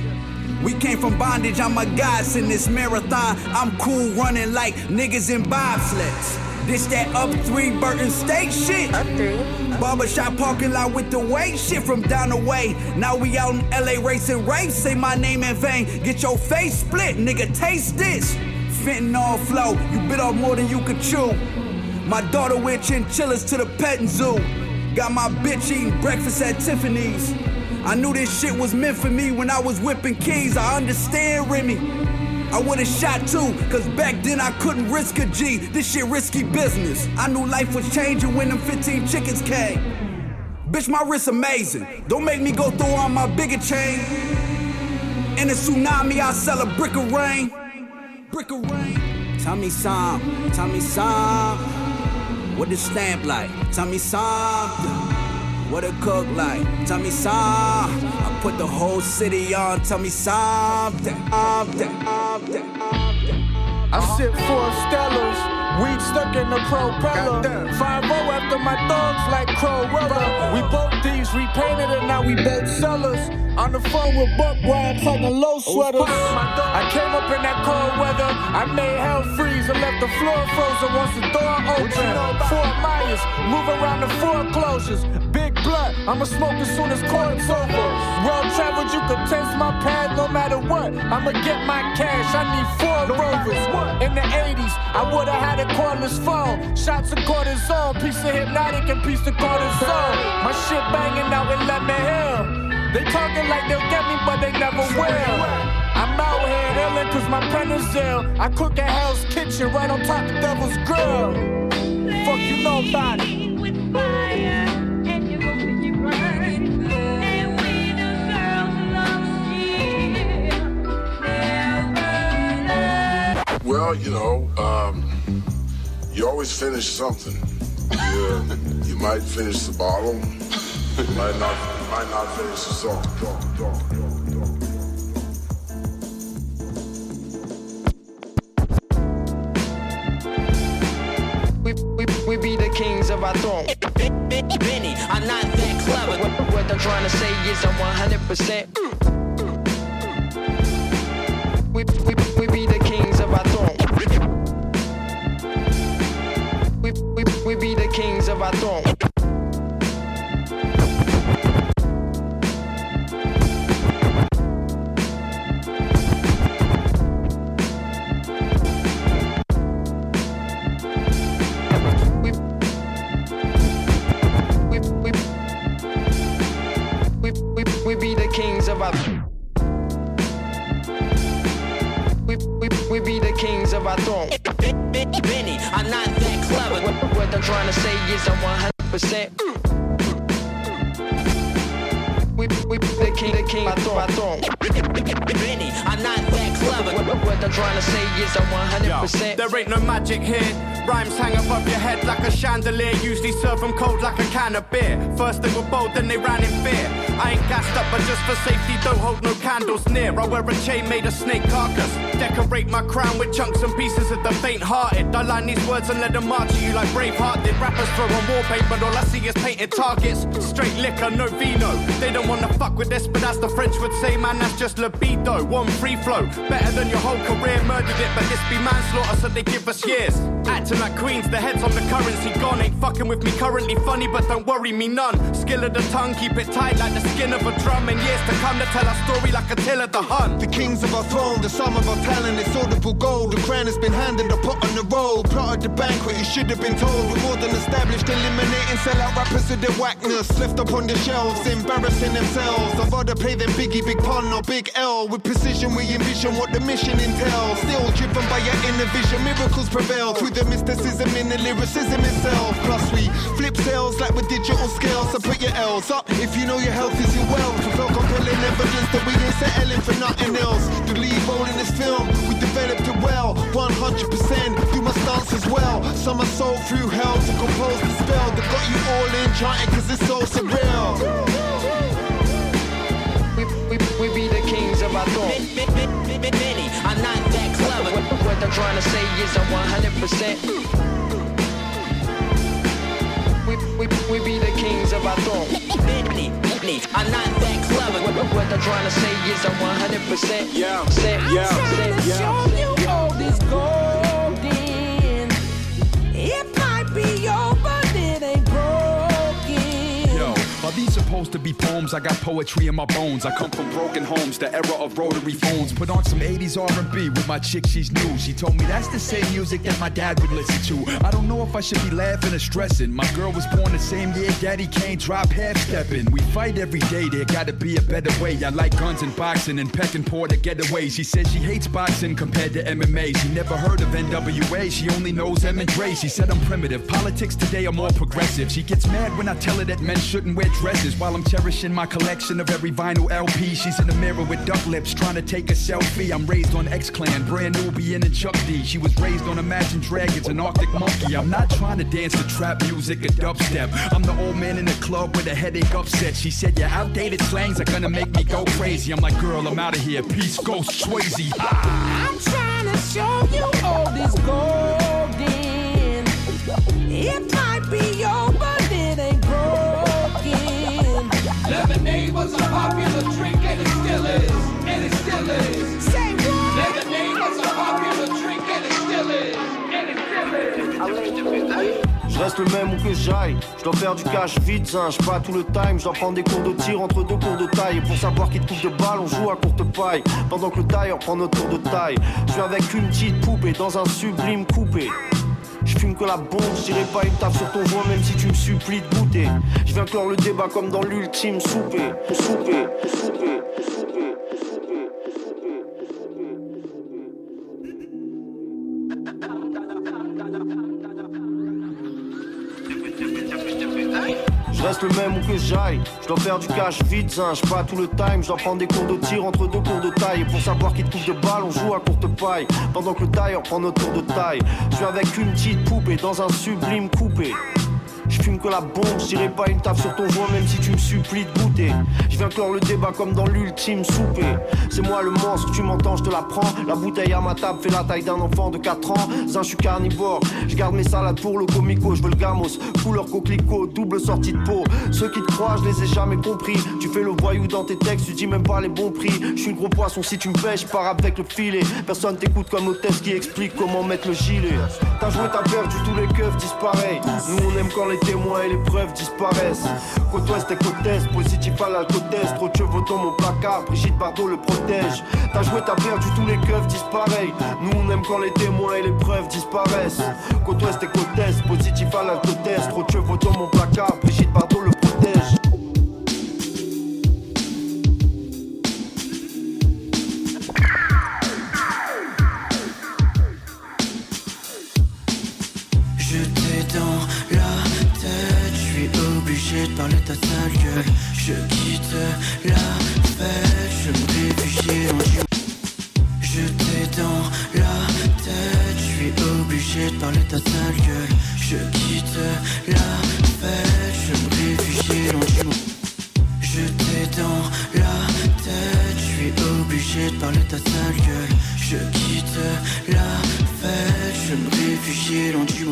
We came from bondage, I'm a goddess in this marathon. I'm cool running like niggas in bobsleds. This that up three Burton State shit. Up three. Barbershop parking lot with the weight shit from down the way. Now we out in LA racing race. Say my name in vain. Get your face split, nigga. Taste this. Fentanyl flow. You bit off more than you could chew. My daughter with chinchillas to the petting zoo. Got my bitch eating breakfast at Tiffany's. I knew this shit was meant for me when I was whipping keys. I understand Remy. I would've shot too, cause back then I couldn't risk a G. This shit risky business. I knew life was changing when them 15 chickens came. Bitch, my wrist amazing. Don't make me go through on my bigger chain. In a tsunami, I sell a brick of rain. Brick of rain. Tell me some, tell me some. What the stamp like? Tell me something. What it cook like? Tell me some. I put the whole city on. Tell me something. something, something. I sit four stellars, weed stuck in the propeller. 5 after my thugs like Cruella. We both thieves, repainted and now we both sellers. On the phone with Buck Wild talking low sweaters. I came up in that cold weather. I made hell freeze and left the floor frozen once the door opened. Fort Myers, move around the foreclosures. I'ma smoke as soon as court's over. World traveled, you could test my pad no matter what. I'ma get my cash, I need four rovers. In the 80s, I would've had a cordless phone. Shots of cortisone, piece of hypnotic and piece of cortisone. My shit banging out in Lemon Hill. They talking like they'll get me, but they never will. I'm out here illin' cause my pen is ill. I cook at Hell's Kitchen right on top of Devil's Grill. Fuck you know about it. Well, Well, you know, um, you always finish something. You, you might finish the bottle, you might not, you might not finish the song. We, we, we be the kings of our throne. Benny, I'm not that clever. What, what I'm trying to say is I'm 100%. We, we, We, we, we be the kings of our throne. We, we, we be the kings of our the kings of our throne. Benny, I'm not that clever. What, what I'm trying to say is I'm 100%. We, we the king, the king, our throne, our throne. Benny, I'm not that clever. What, what I'm trying to say is I'm 100%. There ain't no magic here. Rhymes hang above your head like a chandelier. Usually serve them cold like a can of beer. First they were bold, then they ran in fear. I ain't gassed up, but just for safety, don't hold no candles near. I wear a chain made of snake carcass. Decorate my crown with chunks and pieces of the faint hearted. I line these words and let them march at you like Braveheart did. Rappers throw on wallpaper, but all I see is painted targets. Straight liquor, no vino. They don't wanna fuck with this, but as the French would say, man, that's just libido. One free flow, better than your whole career. Murdered it, but this be manslaughter, so they give us years. Acting like queens, the heads on the currency gone. Ain't fucking with me currently funny, but don't worry me none. Skill of the tongue, keep it tight like the skin of a drum. And years to come to tell our story like a tale of the hunt. The kings of our throne, the sum of our talent, it's audible gold. The crown has been handed, the pot on the roll. Plotted the banquet, you should have been told. We're more than established, eliminating sellout rappers with their whackness. Left up on the shelves, embarrassing themselves. I'd rather play them Biggie, Big Pun, or Big L. With precision, we envision what the mission entails. Still driven by your inner vision, miracles prevail. Through the mysticism in the lyricism itself. Plus, we flip sales like with digital scales. So put your L's up if you know your health is your wealth. Fulfill compelling evidence that we ain't settling for nothing else. The lead role in this film, we developed it well. 100% do my stance as well. Some are sold through hell to compose the spell that got you all in chanting cause it's so surreal. We, we, we be the kings of our throne. Benny, I'm not that clever. What, what I'm trying to say is I'm 100%. We, we, we be the kings of our throne. Benny, I'm not that clever. What, what I'm trying to say is I'm 100%. Yeah, set, I'm yeah, trying to yeah. show you all this golden. Supposed to be poems? I got poetry in my bones. I come from broken homes, the era of rotary phones. Put on some 80s R&B with my chick, she's new. She told me that's the same music that my dad would listen to. I don't know if I should be laughing or stressing. My girl was born the same year Daddy Kane dropped half stepping. We fight every day, there gotta be a better way. I like guns and boxing and pecking poor to getaways. She says she hates boxing compared to MMA. She never heard of NWA, she only knows M and Dre. She said I'm primitive. Politics today are more progressive. She gets mad when I tell her that men shouldn't wear dresses while I'm cherishing my collection of every vinyl LP. She's in the mirror with duck lips trying to take a selfie. I'm raised on X Clan, brand Nubian and Chuck D. She was raised on Imagine Dragons and Arctic Monkey. I'm not trying to dance to trap music or dubstep. I'm the old man in the club with a headache upset. She said your outdated slangs are gonna make me go crazy. I'm like, girl, I'm out of here. Peace, ghost, Swayze. Ah. I'm trying to show you all this golden. It might Reste le même où que j'aille, je dois faire du cash vite, j'ai pas tout le time, je dois prendre des cours de tir entre deux cours de taille. Et pour savoir qui te coupe de balle, on joue à courte paille. Pendant que le tailleur prend notre tour de taille. Je suis avec une petite poupée dans un sublime coupé. Je fume que la bombe, je dirais pas une taf sur ton joint même si tu me supplies de goûter. Je viens clore le débat comme dans l'ultime souper. Souper, souper, souper. Je reste le même où que j'aille. Je dois faire du cash vite, hein. je pas tout le time. Je dois prendre des cours de tir entre deux cours de taille. Et pour savoir qui te coupe de balle, on joue à courte paille. Pendant que le tailleur prend notre tour de taille. Je suis avec une petite poupée dans un sublime coupé. Que la bombe, je pas une table sur ton voix même si tu me supplies de goûter. Je viens clore le débat comme dans l'ultime souper. C'est moi le monstre, tu m'entends, je te la prends. La bouteille à ma table fait la taille d'un enfant de 4 ans. Zin, je suis carnivore, je garde mes salades pour le comico, je veux le gamos. Couleur coquelicot, double sortie de peau. Ceux qui te croient, je les ai jamais compris. Tu fais le voyou dans tes textes, tu dis même pas les bons prix. Je suis gros poisson, si tu me pêches, pars avec le filet. Personne t'écoute comme l'hôtesse qui explique comment mettre le gilet. T'as joué, t'as perdu, tous les keufs disparaissent. Nous on aime quand les témoins et les preuves disparaissent. Côte ouest et côte est, positif à la côte est. Trop de chevaux dans mon placard, Brigitte Bardot le protège. T'as joué, t'as perdu, tous les keufs disparaissent. Nous on aime quand les témoins et les preuves disparaissent. Côte ouest et côte est, positif à la côte est. Trop de chevaux dans mon placard, Brigitte Bardot le protège. Parler ta sale gueule. Je quitte la fête, je me réfugie en du Je t'ai dans la tête, je suis obligé de parler ta sale gueule. Je quitte la fête, je me réfugie en du Je t'ai dans la tête, je suis obligé de parler ta sale gueule. Je quitte la fête, je me réfugie dans du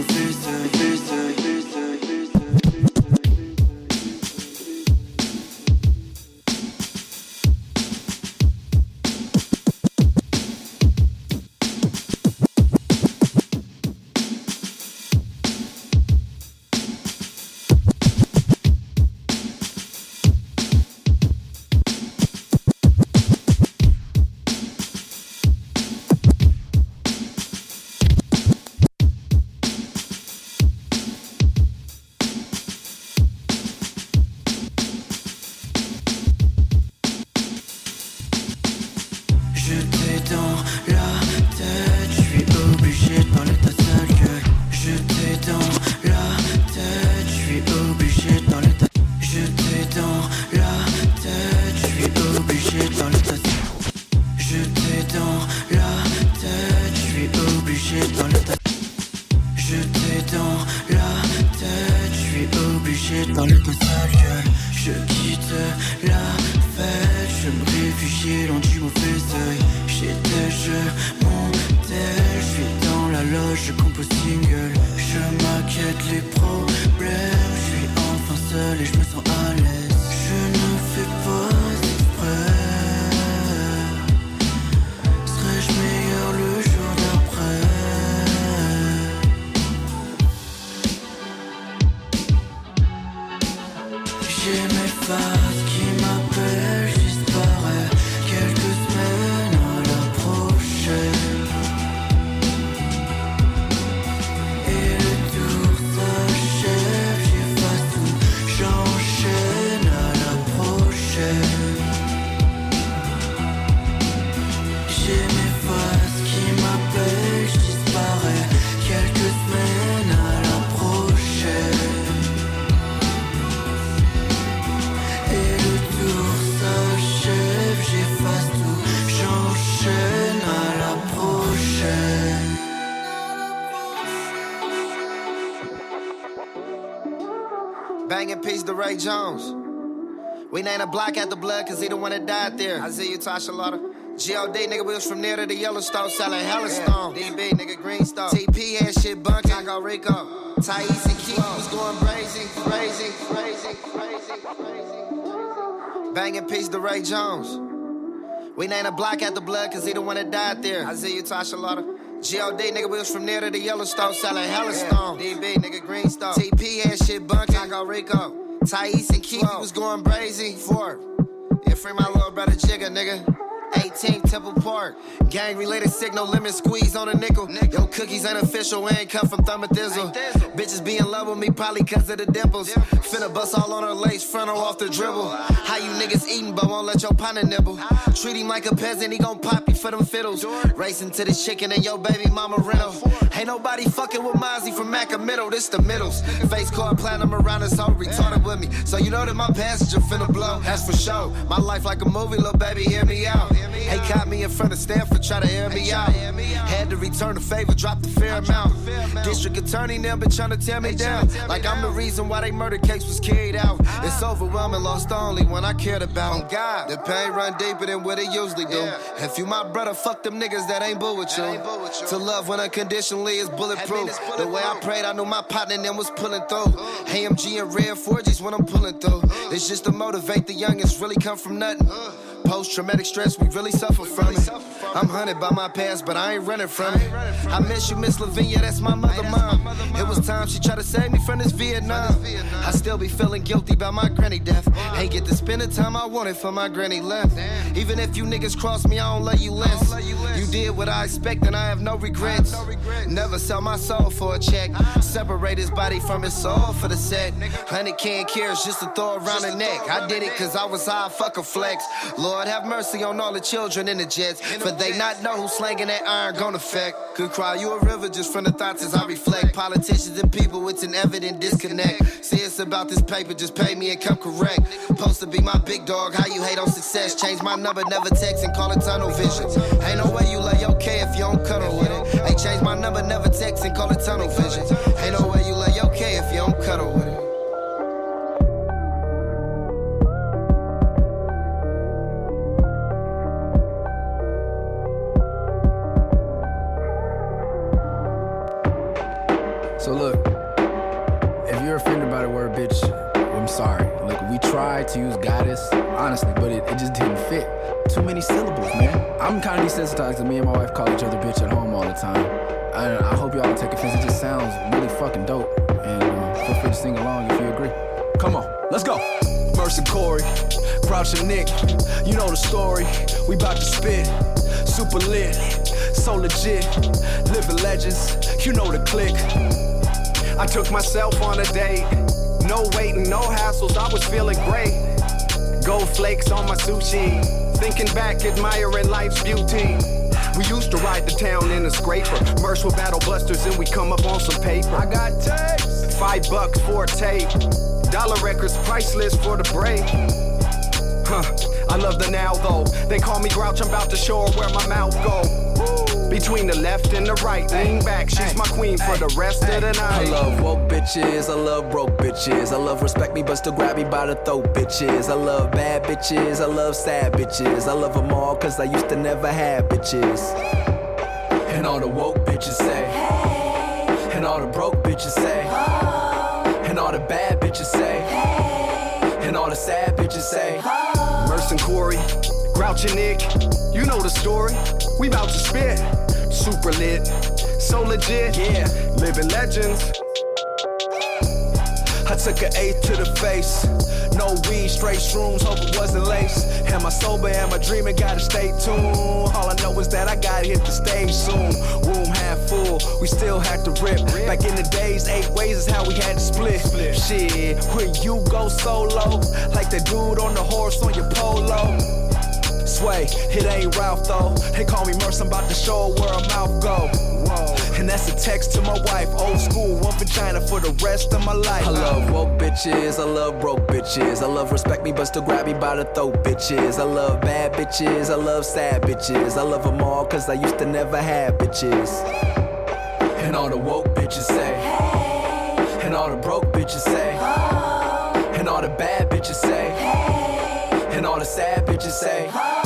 Jones. We named a block at the blood cause he the one that died there. I see you, Tasha Lauder. G.O.D. nigga, we was from near to the Yellowstone selling Hellstone. Yeah. DB, nigga, Greenstone. TP had shit bunking. Taco Rico. Thais and Keith was going crazy, crazy, crazy, crazy, crazy. Banging piece to Ray Jones. We named a block at the blood cause he the one that died there. I see you, Tasha Lauder. G.O.D. nigga, we was from near to the Yellowstone selling Hellstone. Yeah. DB, nigga, Greenstone. TP had shit bunking. Taco Rico. Thais and Keith was going crazy for Yeah, free my little brother Jigga, nigga. 18 Temple Park. Gang related signal limit squeeze on a nickel. Yo, cookies unofficial, official, ain't come from Thumb Thizzle. Bitches be in love with me probably cause of the dimples. Finna bust all on her lace, front her off the dribble. How you niggas eating but won't let your partner nibble? Treat him like a peasant, he gon' pop you for them fiddles. Racing to the chicken and your baby mama rental. Ain't nobody fucking with Mozzy from Maca Middle, this the middles. Face card platinum around us all retarded with me. So you know that my passenger finna blow, that's for sure. My life like a movie, little baby, hear me out. Hey, caught me in front of Stanford, try to air me out. Had to return the favor, drop the fair amount. District attorney now been trying to tear me down. Like I'm the reason why they murder case was carried out. It's overwhelming, lost only when I cared about. On God, the pain run deeper than what it usually do. If you my brother, fuck them niggas that ain't bull with you. To love when unconditionally is bulletproof. The way I prayed, I knew my partner and them was pulling through. AMG and red 4Gs when I'm pulling through. It's just to motivate the youngest, really come from nothing. Post traumatic stress, we really suffer from it. I'm hunted by my past, but I ain't running from it. I miss you, Miss Lavinia, that's my mother, mom. It was time she tried to save me from this Vietnam. I still be feeling guilty about my granny death. Ain't get to spend the time I wanted for my granny left. Even if you niggas cross me, I don't let you less. You did what I expect, and I have no regrets. Never sell my soul for a check. Separate his body from his soul for the set. Honey can't care, it's just a throw around the neck. I did it cause I was high, fuck a flex. Lord have mercy on all the children in the jets. For they not know who's slanging that iron gonna affect. Could cry you a river just from the thoughts as I reflect. Politicians and people, it's an evident disconnect. See, it's about this paper, just pay me and come correct. Supposed to be my big dog, how you hate on success. Change my number, never text and call it tunnel vision. Ain't no way you lay K if you don't cuddle with it. Hey, change my number, never text and call it tunnel vision. Ain't no way to use goddess, honestly, but it, it just didn't fit. Too many syllables, man. I'm kind of desensitized to me and my wife call each other bitch at home all the time. I, I hope y'all don't take offense. It just sounds really fucking dope. And uh, feel free to sing along if you agree. Come on, let's go. Mercy Corey, Grouch and Nick, you know the story. We bout to spit, super lit, so legit. Living legends, you know the click. I took myself on a date. No waiting, no hassles, I was feeling great. Gold flakes on my sushi. Thinking back, admiring life's beauty. We used to ride the town in a scraper. Merch with battle busters and we come up on some paper. I got tapes. Five bucks for a tape. Dollar records priceless for the break. Huh, I love the now though. They call me Grouch, I'm about to show her where my mouth go. Between the left and the right, lean back, she's my queen for the rest of the night. I love woke bitches, I love broke bitches. I love respect me, but still grab me by the throat bitches. I love bad bitches, I love sad bitches. I love them all, cause I used to never have bitches. And all the woke bitches say, hey. and all the broke bitches say, oh. and all the bad bitches say, hey. and all the sad bitches say. Oh. Murs and Corey, Grouch Nick, you know the story. We bout to spit, super lit, so legit. Yeah, living legends. I took an eighth to the face. No weed, straight shrooms, hope it wasn't lace. Am I sober? Am I dreaming? Gotta stay tuned. All I know is that I gotta hit the stage soon. Room half full, we still had to rip. Back in the days, eight ways is how we had to split. Shit, when you go solo, like the dude on the horse on your polo. Sway, it ain't Ralph though. They call me Murs, I'm about to show her where her mouth go. And that's a text to my wife. Old school, one vagina for the rest of my life. I love woke bitches, I love broke bitches. I love respect me, but still grab me by the throat bitches. I love bad bitches, I love sad bitches. I love them all, cause I used to never have bitches. And all the woke bitches say, hey. and all the broke bitches say, oh. and all the bad bitches say, hey. and all the sad bitches say. Oh.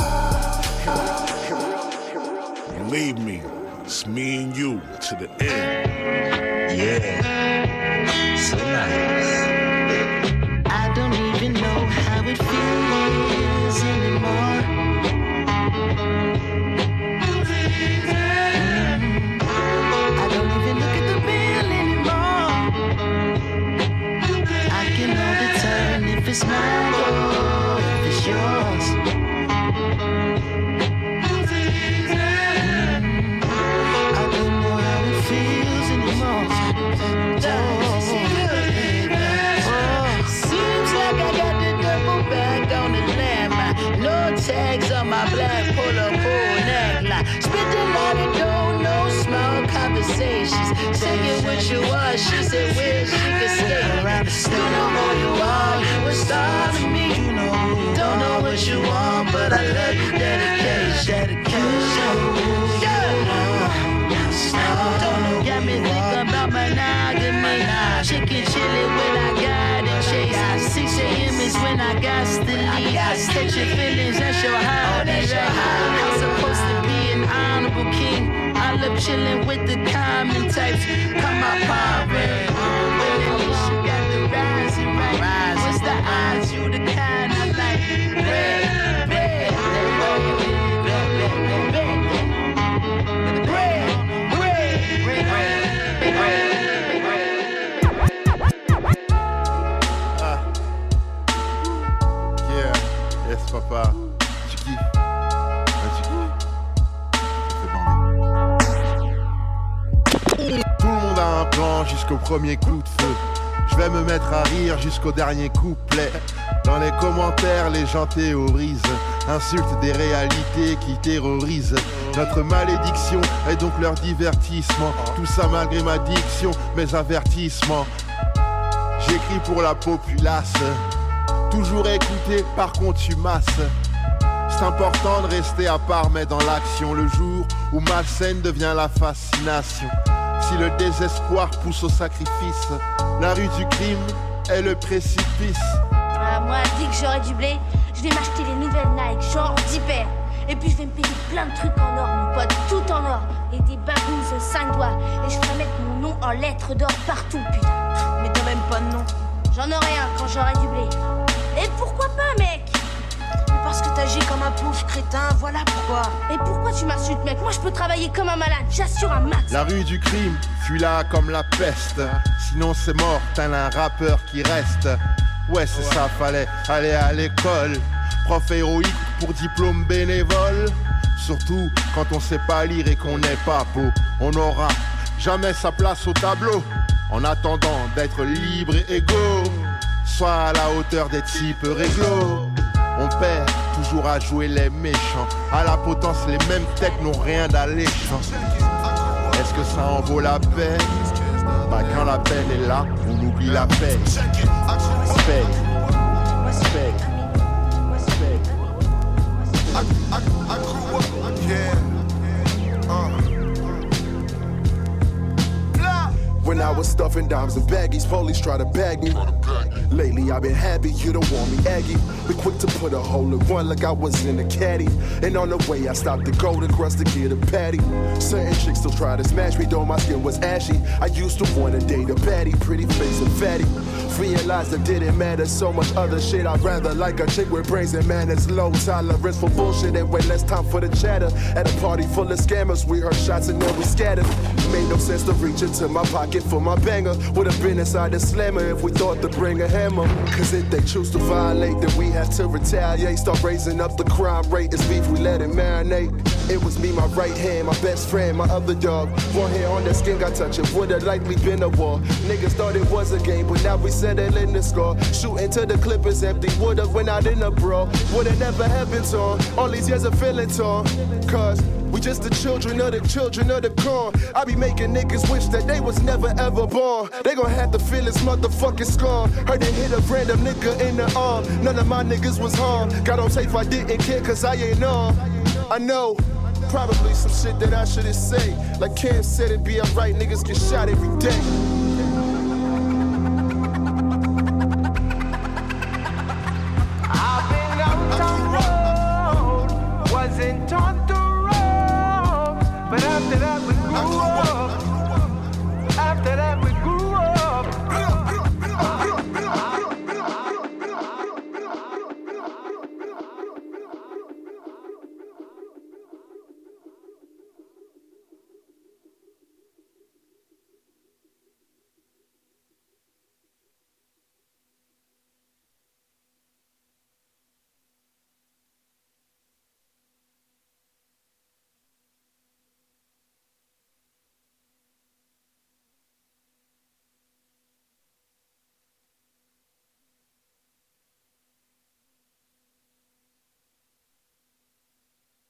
Believe me, it's me and you to the end. Yeah. So nice. I don't even know how it feels anymore. Mm. I don't tags on my black polo full neckline. A lot of dough, no small conversations. You what you are, she said where she could stay. Around. You know who you are, you a star to me. Don't know what you want, but I love your. Dedication. Catch your feelings, that's your hobby. I'm supposed to be an honorable king. I love chilling with the common types. Come my poverty. Tout le monde a un plan jusqu'au premier coup de feu. Je vais me mettre à rire jusqu'au dernier couplet. Dans les commentaires, les gens théorisent, insultent des réalités qui terrorisent. Notre malédiction est donc leur divertissement. Tout ça malgré ma diction, mes avertissements. J'écris pour la populace, toujours écouté par contumace. C'est important de rester à part, mais dans l'action, le jour où malsaine devient la fascination. Si le désespoir pousse au sacrifice, la rue du crime est le précipice. Ah, moi, dès que j'aurai du blé, je vais m'acheter les nouvelles Nike, genre 10 paires. Et puis je vais me payer plein de trucs en or, mon pote, tout en or. Et des babous aux 5 doigts. Et je ferai mettre mon nom en lettres d'or partout, putain. Mais t'as même pas de nom. J'en aurai un quand j'aurai du blé. Et pourquoi pas, mec parce que t'agis comme un pauvre crétin, voilà pourquoi. Et pourquoi tu m'insultes, mec Moi, je peux travailler comme un malade, j'assure un max. La rue du crime fuit là comme la peste. Sinon c'est mort, t'as un rappeur qui reste. Ouais, c'est ça, fallait aller à l'école. Prof héroïque pour diplôme bénévole. Surtout quand on sait pas lire et qu'on n'est pas beau. On n'aura jamais sa place au tableau. En attendant d'être libre et égaux. Soit à la hauteur des types réglo. On perd toujours à jouer les méchants. À la potence, les mêmes têtes n'ont rien d'alléchant. Est-ce que ça en vaut la peine? Bah quand la peine est là, on oublie la peine. Respect. Respect. When I was stuffing dimes and baggies, police try to bag me. Lately I've been happy, you don't want me aggy. Be quick to put a hole in one like I was in a caddy. And on the way I stopped the golden crust to get a patty. Certain chicks still try to smash me, though my skin was ashy. I used to wanna date a baddie, pretty face and fatty. Realized it didn't matter so much other shit. I'd rather like a chick with brains and manners, low tolerance for bullshit and way less time for the chatter. At a party full of scammers, we heard shots and then we scattered. Made no sense to reach into my pocket for my banger. Would've been inside the slammer if we thought to bring a hammer. Cause if they choose to violate, then we have to retaliate. Start raising up the crime rate. It's beef, we let it marinate. It was me, my right hand, my best friend, my other dog. One hair on that skin got touch, it would've likely been a war. Niggas thought it was a game, but now we settling the score. Shooting to the clippers empty, would've went out in a brawl. Would've never happened torn. All these years of feeling torn. Cause we just the children of the children of the corn. I be making niggas wish that they was never ever born. They gon' have to feel this motherfucking scorn. Heard it hit a random nigga in the arm. None of my niggas was harmed. Got on tape, I didn't care cause I ain't on. I know. Probably some shit that I shouldn't say. Like Cam said, it be alright, niggas get shot every day.